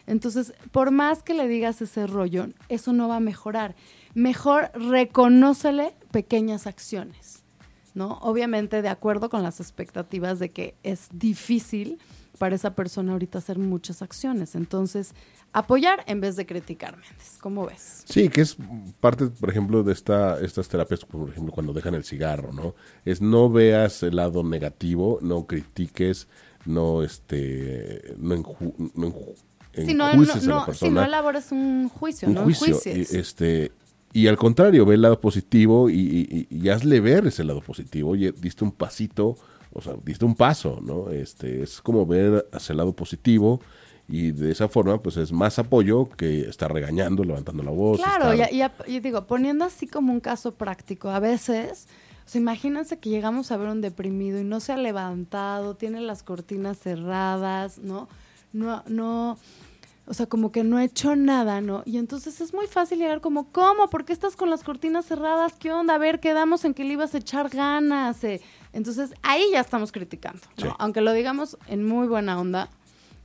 Entonces, por más que le digas ese rollo, eso no va a mejorar. Mejor reconócele pequeñas acciones. ¿no? Obviamente de acuerdo con las expectativas de que es difícil para esa persona ahorita hacer muchas acciones. Entonces, apoyar en vez de criticar, Méndez. ¿Cómo ves? Sí, que es parte, por ejemplo, de esta, estas terapias, por ejemplo, cuando dejan el cigarro, ¿no? Es no veas el lado negativo, no critiques, no, este, no, enju, no enju- Si no, si no elabores un juicio, un no juicio. y, este, y al contrario, ve el lado positivo y, y- y- y hazle ver ese lado positivo. Oye, diste un pasito, o sea, diste un paso, ¿no? Este, es como ver hacia el lado positivo y de esa forma, pues es más apoyo que estar regañando, levantando la voz. Claro, estar- y, y- y digo, poniendo así como un caso práctico, a veces, o sea, imagínense que llegamos a ver un deprimido y no se ha levantado, tiene las cortinas cerradas, ¿no? No, no, o sea, como que no ha hecho nada, ¿no? Y entonces es muy fácil llegar como, ¿cómo? ¿Por qué estás con las cortinas cerradas? ¿Qué onda? A ver, quedamos en que le ibas a echar ganas. eh. Entonces ahí ya estamos criticando, ¿no? Sí. Aunque lo digamos en muy buena onda,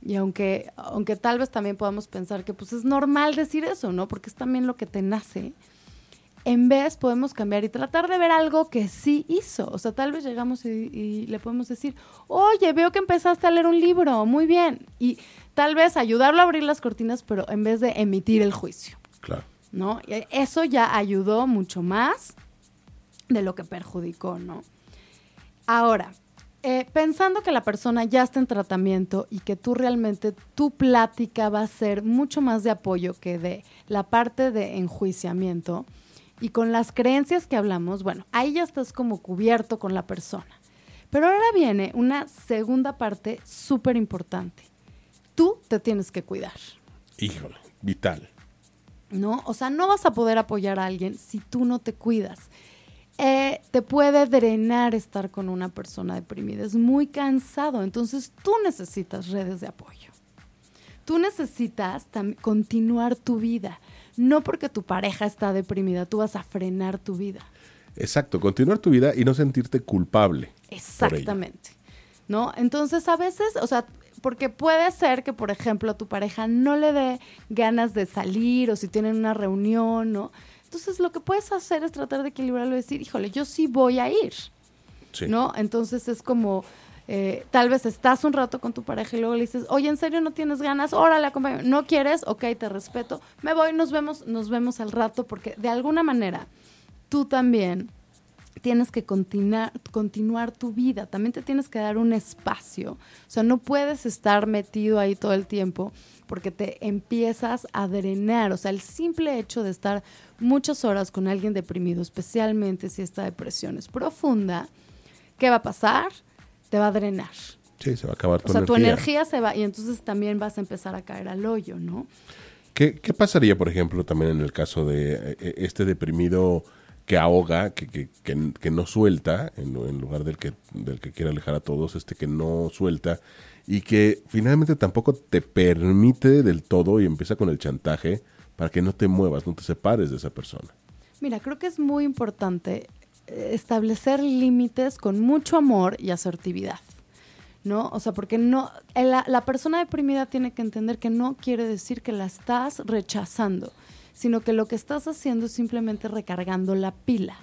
y aunque, aunque tal vez también podamos pensar que pues es normal decir eso, ¿no? Porque es también lo que te nace. En vez podemos cambiar y tratar de ver algo que sí hizo. O sea, tal vez llegamos y, y le podemos decir, oye, veo que empezaste a leer un libro, muy bien. Y tal vez ayudarlo a abrir las cortinas, pero en vez de emitir el juicio, Claro. ¿no? Y eso ya ayudó mucho más de lo que perjudicó, ¿no? Ahora, eh, pensando que la persona ya está en tratamiento y que tú realmente, tu plática va a ser mucho más de apoyo que de la parte de enjuiciamiento, y con las creencias que hablamos, bueno, ahí ya estás como cubierto con la persona. Pero ahora viene una segunda parte súper importante. Tú te tienes que cuidar. Híjole, vital. ¿no? O sea, no vas a poder apoyar a alguien si tú no te cuidas. Eh, te puede drenar estar con una persona deprimida, es muy cansado, entonces tú necesitas redes de apoyo. Tú necesitas continuar tu vida. no porque tu pareja está deprimida, tú vas a frenar tu vida. Exacto, continuar tu vida y no sentirte culpable. Exactamente. ¿No? Entonces, a veces, o sea, porque puede ser que, por ejemplo, a tu pareja no le dé ganas de salir o si tienen una reunión, ¿no? Entonces, lo que puedes hacer es tratar de equilibrarlo y decir, híjole, yo sí voy a ir, Sí. ¿no? Entonces, es como, eh, tal vez estás un rato con tu pareja y luego le dices, oye, ¿en serio no tienes ganas? Órale, acompáñame. ¿No quieres? Ok, te respeto. Me voy, nos vemos, nos vemos al rato, porque de alguna manera tú también tienes que continuar, continuar tu vida, también te tienes que dar un espacio. O sea, no puedes estar metido ahí todo el tiempo porque te empiezas a drenar. O sea, el simple hecho de estar muchas horas con alguien deprimido, especialmente si esta depresión es profunda, ¿qué va a pasar? Te va a drenar. Sí, se va a acabar tu O sea, energía. tu energía se va y entonces también vas a empezar a caer al hoyo, ¿no? ¿Qué, qué pasaría, por ejemplo, también en el caso de eh, este deprimido que ahoga, que, que, que, que no suelta, en, en lugar del que, del que quiere alejar a todos, este que no suelta, y que finalmente tampoco te permite del todo y empieza con el chantaje para que no te muevas, no te separes de esa persona? Mira, creo que es muy importante eh, establecer límites con mucho amor y asertividad. ¿No? O sea, porque no, eh, la, la persona deprimida tiene que entender que no quiere decir que la estás rechazando, sino que lo que estás haciendo es simplemente recargando la pila.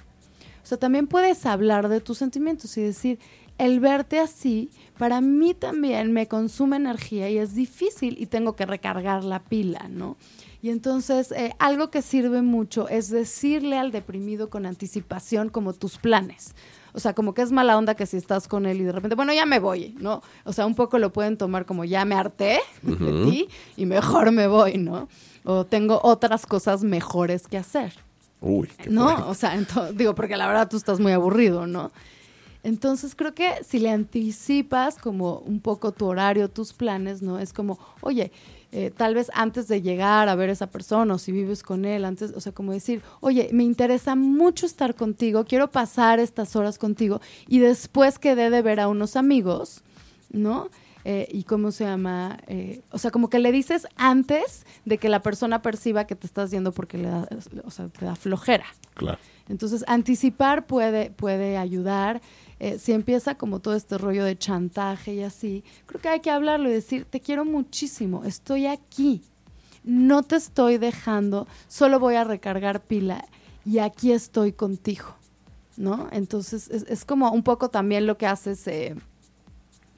O sea, también puedes hablar de tus sentimientos y decir, el verte así, para mí también me consume energía y es difícil y tengo que recargar la pila, ¿no? Y entonces, eh, algo que sirve mucho es decirle al deprimido con anticipación como tus planes. O sea, como que es mala onda que si estás con él y de repente, bueno, ya me voy, ¿no? O sea, un poco lo pueden tomar como ya me harté de ti y mejor me voy, ¿no? O tengo otras cosas mejores que hacer. Uy, qué No, fuerte. o sea, digo, porque la verdad tú estás muy aburrido, ¿no? Entonces creo que si le anticipas como un poco tu horario, tus planes, ¿no? Es como, oye, eh, tal vez antes de llegar a ver a esa persona o si vives con él, antes, o sea, como decir, oye, me interesa mucho estar contigo, quiero pasar estas horas contigo y después quedé de ver a unos amigos, ¿no? Eh, y cómo se llama, Eh, o sea, como que le dices antes de que la persona perciba que te estás yendo porque le da, o sea, te da flojera. Claro. Entonces, anticipar puede, puede ayudar. Eh, si empieza como todo este rollo de chantaje y así, creo que hay que hablarlo y decir, te quiero muchísimo, estoy aquí, no te estoy dejando, solo voy a recargar pila y aquí estoy contigo, ¿no? Entonces, es, es como un poco también lo que haces... Eh,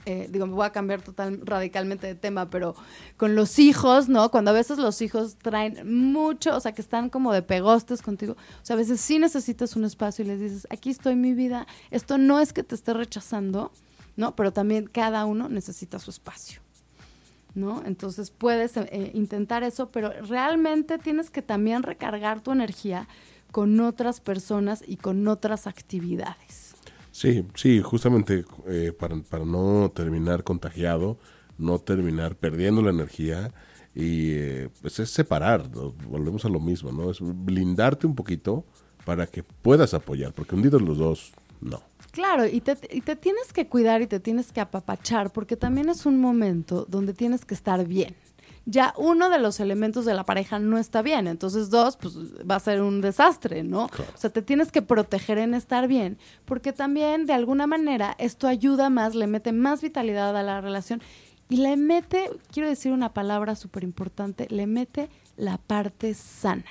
eh, digo, me voy a cambiar total, radicalmente de tema, pero con los hijos, ¿no? Cuando a veces los hijos traen mucho, o sea, que están como de pegostes contigo, o sea, a veces sí necesitas un espacio y les dices, aquí estoy mi vida, esto no es que te esté rechazando, ¿no? Pero también cada uno necesita su espacio. ¿No? Entonces puedes eh, intentar eso, pero realmente tienes que también recargar tu energía con otras personas y con otras actividades. Sí, sí, justamente eh, para, para no terminar contagiado, no terminar perdiendo la energía y eh, pues es separar, volvemos a lo mismo, ¿no? Es blindarte un poquito para que puedas apoyar, porque hundidos los dos, no. Claro, y te, y te tienes que cuidar y te tienes que apapachar, porque también es un momento donde tienes que estar bien. Ya uno de los elementos de la pareja no está bien, entonces dos, pues va a ser un desastre, ¿no? Claro. O sea, te tienes que proteger en estar bien, porque también de alguna manera esto ayuda más, le mete más vitalidad a la relación y le mete, quiero decir una palabra súper importante, le mete la parte sana.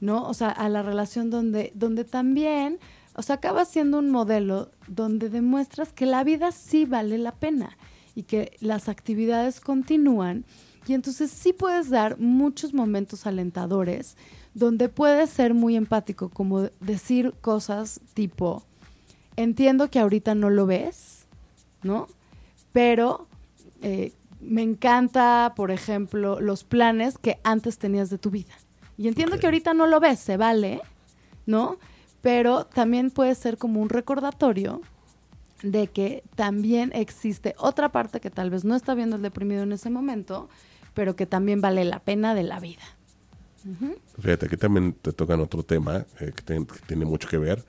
¿no? O sea, a la relación donde, donde también, o sea, acaba siendo un modelo donde demuestras que la vida sí vale la pena y que las actividades continúan y entonces sí puedes dar muchos momentos alentadores donde puedes ser muy empático, como decir cosas tipo, entiendo que ahorita no lo ves, ¿no? Pero eh, me encanta, por ejemplo, los planes que antes tenías de tu vida. Y entiendo que ahorita no lo ves, se vale, ¿no? Pero también puede ser como un recordatorio de que también existe otra parte que tal vez no está viendo el deprimido en ese momento, pero que también vale la pena de la vida. Fíjate, aquí también te tocan otro tema eh, que tiene mucho que ver,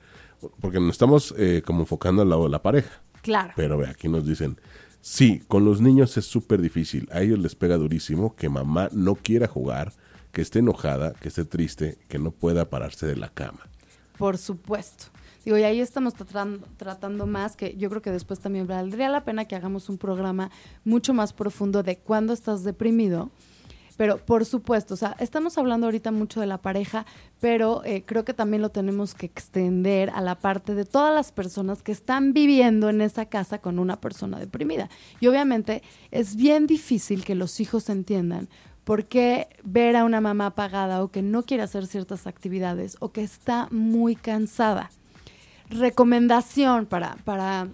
porque nos estamos eh, como enfocando al lado de la pareja. Claro. Pero ve, aquí nos dicen, sí, con los niños es súper difícil. A ellos les pega durísimo que mamá no quiera jugar, que esté enojada, que esté triste, que no pueda pararse de la cama. Por supuesto. Digo, y ahí estamos tratando, tratando más, que yo creo que después también valdría la pena que hagamos un programa mucho más profundo de cuándo estás deprimido. Pero por supuesto, o sea, estamos hablando ahorita mucho de la pareja, pero eh, creo que también lo tenemos que extender a la parte de todas las personas que están viviendo en esa casa con una persona deprimida. Y obviamente es bien difícil que los hijos entiendan por qué ver a una mamá apagada o que no quiere hacer ciertas actividades o que está muy cansada recomendación para, para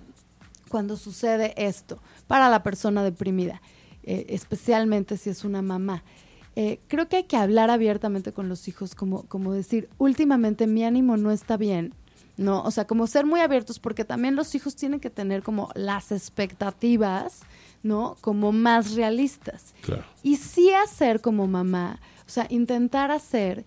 cuando sucede esto, para la persona deprimida, eh, especialmente si es una mamá. Eh, creo que hay que hablar abiertamente con los hijos, como, como decir, últimamente mi ánimo no está bien, ¿no? O sea, como ser muy abiertos, porque también los hijos tienen que tener como las expectativas, ¿no? Como más realistas. Y sí hacer como mamá, o sea, intentar hacer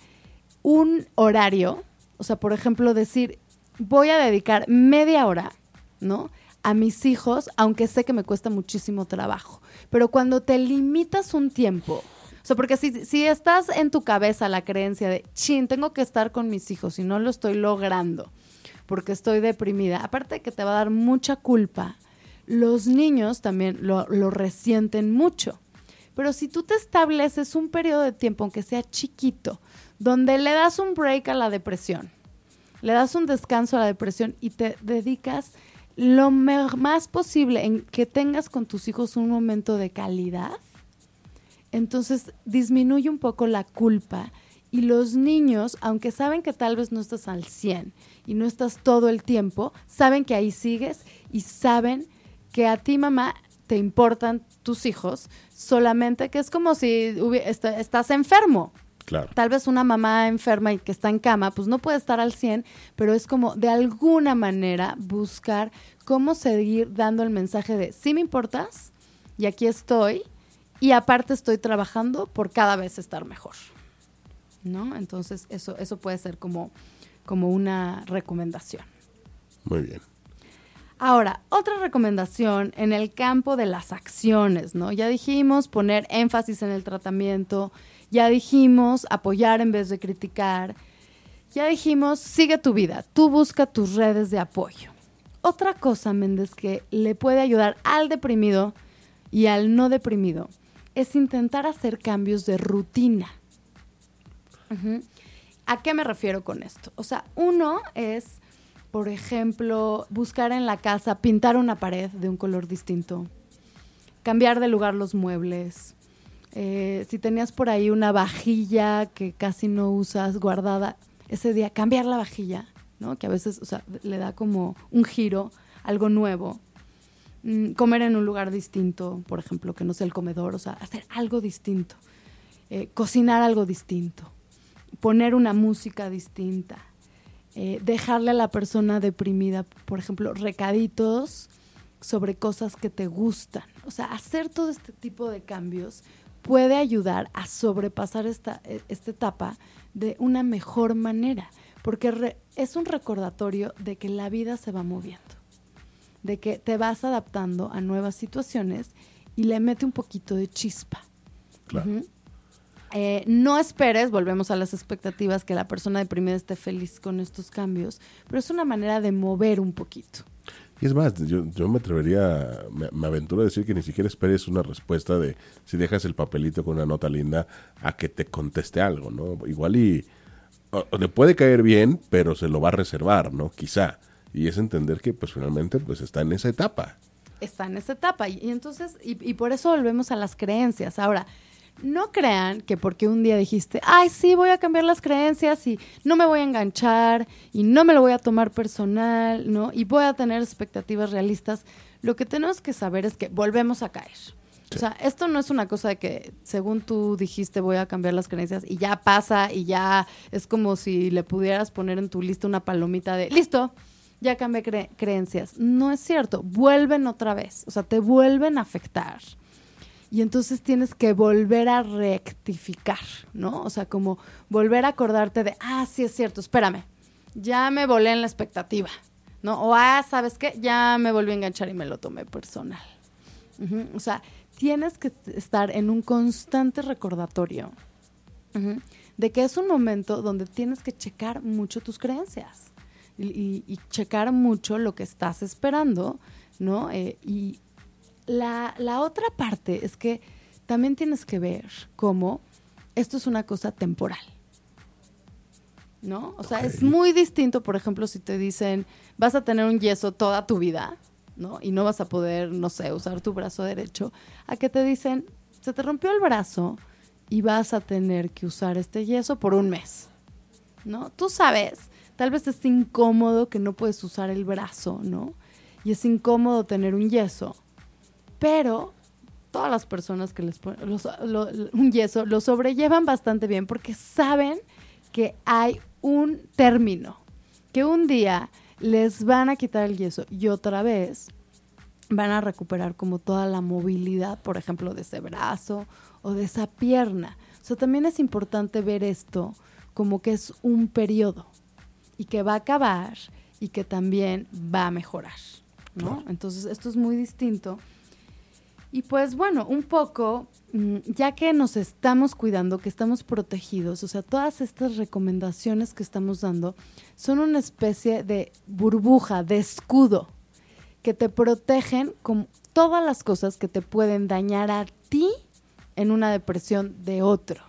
un horario, o sea, por ejemplo, decir, voy a dedicar media hora, ¿no? A mis hijos, aunque sé que me cuesta muchísimo trabajo. Pero cuando te limitas un tiempo, o sea, porque si, si estás en tu cabeza la creencia de, chin, tengo que estar con mis hijos y no lo estoy logrando porque estoy deprimida, aparte de que te va a dar mucha culpa, los niños también lo, lo resienten mucho. Pero si tú te estableces un periodo de tiempo, aunque sea chiquito, donde le das un break a la depresión, le das un descanso a la depresión y te dedicas lo más posible en que tengas con tus hijos un momento de calidad, entonces disminuye un poco la culpa y los niños, aunque saben que tal vez no estás al 100 y no estás todo el tiempo, saben que ahí sigues y saben que a ti mamá te importan tus hijos, solamente que es como si estás enfermo. Tal vez una mamá enferma y que está en cama, pues no puede estar al 100, pero es como de alguna manera buscar cómo seguir dando el mensaje de sí me importas y aquí estoy y aparte estoy trabajando por cada vez estar mejor. ¿No? Entonces eso, eso puede ser como, como una recomendación. Muy bien. Ahora, otra recomendación en el campo de las acciones, ¿no? Ya dijimos poner énfasis en el tratamiento, ya dijimos apoyar en vez de criticar. Ya dijimos, sigue tu vida, tú busca tus redes de apoyo. Otra cosa, Méndez, que le puede ayudar al deprimido y al no deprimido es intentar hacer cambios de rutina. ¿A qué me refiero con esto? O sea, uno es, por ejemplo, buscar en la casa, pintar una pared de un color distinto, cambiar de lugar los muebles, eh, si tenías por ahí una vajilla que casi no usas guardada, ese día cambiar la vajilla, ¿no? Que a veces, o sea, le da como un giro, algo nuevo. Mm, comer en un lugar distinto, por ejemplo, que no sea el comedor, o sea, hacer algo distinto. Eh, cocinar algo distinto. Poner una música distinta. Eh, dejarle a la persona deprimida, por ejemplo, recaditos sobre cosas que te gustan. O sea, hacer todo este tipo de cambios puede ayudar a sobrepasar esta, e, esta etapa de una mejor manera, porque es un recordatorio de que la vida se va moviendo, de que te vas adaptando a nuevas situaciones y le mete un poquito de chispa. Eh, no esperes, volvemos a las expectativas, que la persona deprimida esté feliz con estos cambios, pero es una manera de mover un poquito. Y es más, yo, yo me atrevería, me, aventuro a decir que ni siquiera esperes una respuesta de si dejas el papelito con una nota linda a que te conteste algo, ¿no? Igual y le puede caer bien, pero se lo va a reservar, ¿no? Quizá. Y es entender que pues finalmente pues está en esa etapa. Está en esa etapa. Y, entonces, y, y por eso volvemos a las creencias. Ahora, no crean que porque un día dijiste, ay, sí, voy a cambiar las creencias y no me voy a enganchar y no me lo voy a tomar personal, ¿no? Y voy a tener expectativas realistas. Lo que tenemos que saber es que volvemos a caer. O sea, esto no es una cosa de que según tú dijiste voy a cambiar las creencias y ya pasa y ya es como si le pudieras poner en tu lista una palomita de, listo, ya cambié creencias. No es cierto, vuelven otra vez, o sea, te vuelven a afectar y entonces tienes que volver a rectificar, ¿no? O sea, como volver a acordarte de, ah, sí es cierto, espérame, ya me volé en la expectativa, ¿no? O, ah, ¿sabes qué? Ya me volví a enganchar y me lo tomé personal. O sea, tienes que estar en un constante recordatorio. De que es un momento donde tienes que checar mucho tus creencias y, y- y checar mucho lo que estás esperando, ¿no? Eh, y la, la otra parte es que también tienes que ver cómo esto es una cosa temporal. ¿No? O sea, es muy distinto, por ejemplo, si te dicen vas a tener un yeso toda tu vida, ¿no? Y no vas a poder, no sé, usar tu brazo derecho, a que te dicen se te rompió el brazo y vas a tener que usar este yeso por un mes. ¿No? Tú sabes, tal vez es incómodo que no puedes usar el brazo, ¿no? Y es incómodo tener un yeso. Pero todas las personas que les ponen los- lo- un yeso lo sobrellevan bastante bien porque saben que hay un término, que un día les van a quitar el yeso y otra vez van a recuperar como toda la movilidad, por ejemplo, de ese brazo o de esa pierna. O sea, también es importante ver esto como que es un periodo y que va a acabar y que también va a mejorar, ¿no? Entonces, esto es muy distinto. Y pues bueno, un poco, mm, ya que nos estamos cuidando, que estamos protegidos, o sea, todas estas recomendaciones que estamos dando son una especie de burbuja, de escudo, que te protegen con todas las cosas que te pueden dañar a ti en una depresión de otro.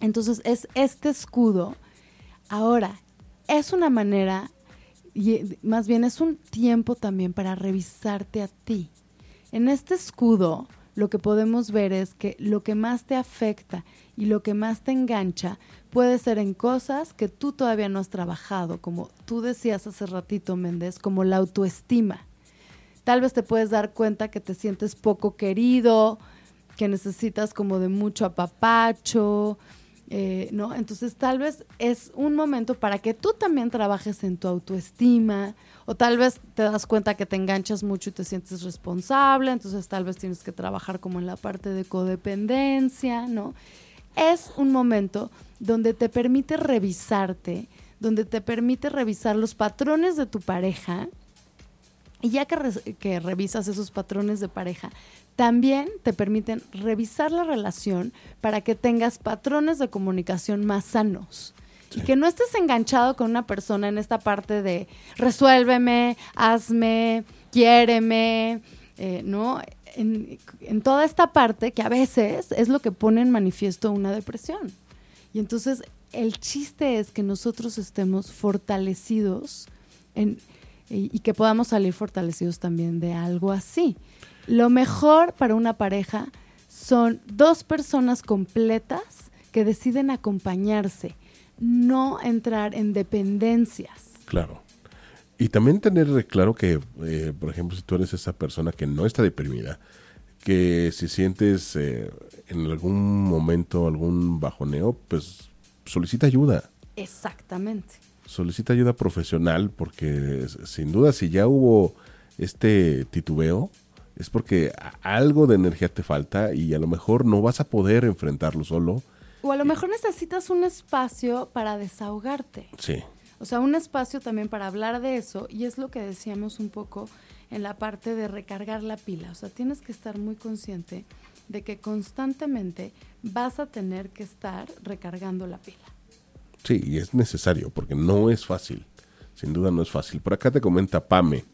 Entonces es este escudo. Ahora, es una manera, y más bien es un tiempo también para revisarte a ti. En este escudo, lo que podemos ver es que lo que más te afecta y lo que más te engancha puede ser en cosas que tú todavía no has trabajado, como tú decías hace ratito, Méndez, como la autoestima. Tal vez te puedes dar cuenta que te sientes poco querido, que necesitas como de mucho apapacho, eh, ¿no? Entonces tal vez es un momento para que tú también trabajes en tu autoestima, o tal vez te das cuenta que te enganchas mucho y te sientes responsable, entonces tal vez tienes que trabajar como en la parte de codependencia, ¿no? Es un momento donde te permite revisarte, donde te permite revisar los patrones de tu pareja, y ya que, que revisas esos patrones de pareja, también te permiten revisar la relación para que tengas patrones de comunicación más sanos. Y que no estés enganchado con una persona en esta parte de resuélveme, hazme, quiéreme, eh, ¿no? En, en toda esta parte que a veces es lo que pone en manifiesto una depresión. Y entonces el chiste es que nosotros estemos fortalecidos en, y, y que podamos salir fortalecidos también de algo así. Lo mejor para una pareja son dos personas completas que deciden acompañarse, no entrar en dependencias. Claro. Y también tener claro que, eh, por ejemplo, si tú eres esa persona que no está deprimida, que si sientes eh, en algún momento algún bajoneo, pues solicita ayuda. Exactamente. Solicita ayuda profesional porque sin duda si ya hubo este titubeo, es porque algo de energía te falta y a lo mejor no vas a poder enfrentarlo solo. O a lo mejor necesitas un espacio para desahogarte. Sí, O sea, un espacio también para hablar de eso y es lo que decíamos un poco en la parte de recargar la pila. O sea, tienes que estar muy consciente de que constantemente vas a tener que estar recargando la pila. Sí, y es necesario porque no es fácil. Sin duda no es fácil. Por acá te comenta Pame.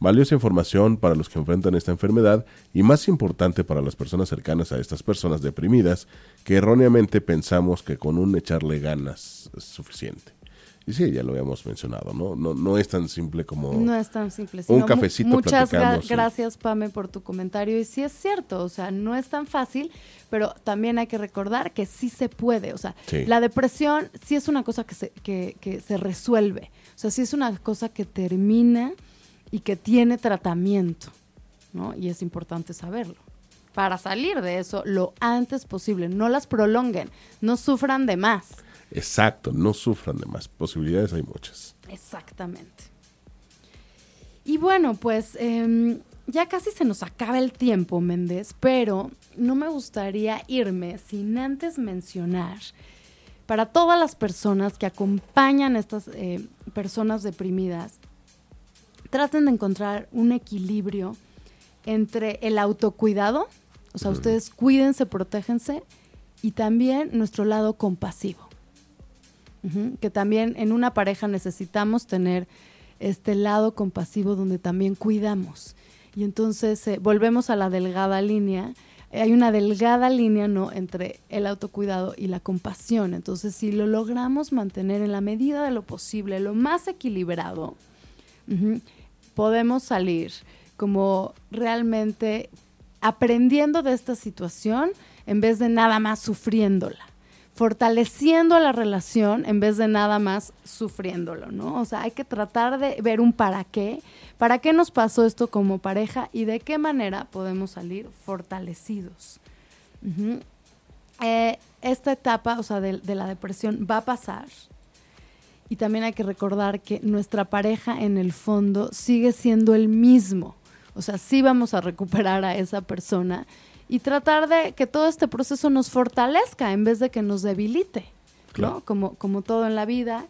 Valiosa información para los que enfrentan esta enfermedad y más importante para las personas cercanas a estas personas deprimidas que erróneamente pensamos que con un echarle ganas es suficiente. Y sí, ya lo habíamos mencionado, ¿no? No, no es tan simple como... No es tan simple. Un sino mu- cafecito Muchas gra- gracias, Pame, por tu comentario. Y sí es cierto, o sea, no es tan fácil, pero también hay que recordar que sí se puede. O sea, Sí. la depresión sí es una cosa que se, que, que se resuelve. O sea, sí es una cosa que termina y que tiene tratamiento, ¿no? Y es importante saberlo. Para salir de eso lo antes posible. No las prolonguen, no sufran de más. Exacto, no sufran de más. Posibilidades hay muchas. Exactamente. Y bueno, pues em, ya casi se nos acaba el tiempo, Méndez, pero no me gustaría irme sin antes mencionar para todas las personas que acompañan a estas eh, personas deprimidas, traten de encontrar un equilibrio entre el autocuidado, o sea, ustedes cuídense, protéjense, y también nuestro lado compasivo. Que también en una pareja necesitamos tener este lado compasivo donde también cuidamos. Y entonces eh, volvemos a la delgada línea. Hay una delgada línea ¿no? entre el autocuidado y la compasión. Entonces, si lo logramos mantener en la medida de lo posible, lo más equilibrado, podemos salir como realmente aprendiendo de esta situación en vez de nada más sufriéndola, fortaleciendo la relación en vez de nada más sufriéndolo, ¿no? O sea, hay que tratar de ver un para qué, para qué nos pasó esto como pareja y de qué manera podemos salir fortalecidos. Eh, esta etapa, o sea, de la depresión va a pasar. Y también hay que recordar que nuestra pareja en el fondo sigue siendo el mismo. O sea, sí vamos a recuperar a esa persona y tratar de que todo este proceso nos fortalezca en vez de que nos debilite, ¿no? Como, como todo en la vida.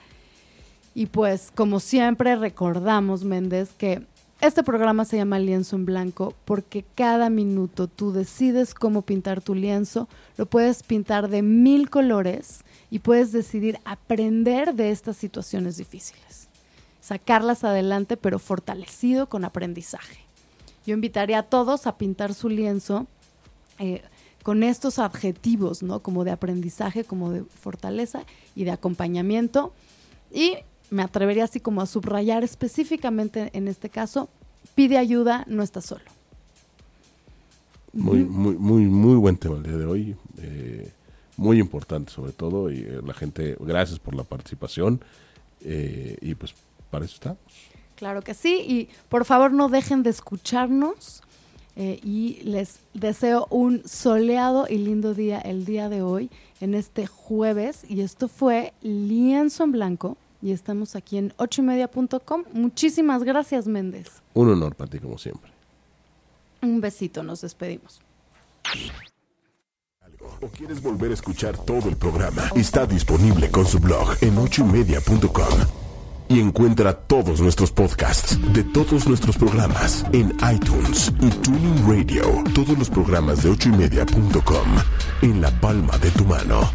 Y pues, como siempre, recordamos, Méndez, que este programa se llama Lienzo en Blanco porque cada minuto tú decides cómo pintar tu lienzo, lo puedes pintar de mil colores y puedes decidir aprender de estas situaciones difíciles, sacarlas adelante pero fortalecido con aprendizaje. Yo invitaría a todos a pintar su lienzo eh, con estos adjetivos, ¿no? Como de aprendizaje, como de fortaleza y de acompañamiento. Y me atrevería así como a subrayar específicamente en este caso, pide ayuda, no está solo. Muy, muy, muy, muy buen tema el día de hoy. Eh, muy importante sobre todo. Y eh, la gente, gracias por la participación. y pues para eso estamos. Claro que sí. Y por favor no dejen de escucharnos. Eh, y les deseo un soleado y lindo día el día de hoy, en este jueves. Y esto fue Lienzo en Blanco. Y estamos aquí en ochoymedia.com. Muchísimas gracias, Méndez. Un honor para ti, como siempre. Un besito, nos despedimos. ¿O quieres volver a escuchar todo el programa? Está disponible con su blog en ochoymedia.com y encuentra todos nuestros podcasts de todos nuestros programas en iTunes y Tuning Radio. Todos los programas de ochoymedia.com en la palma de tu mano.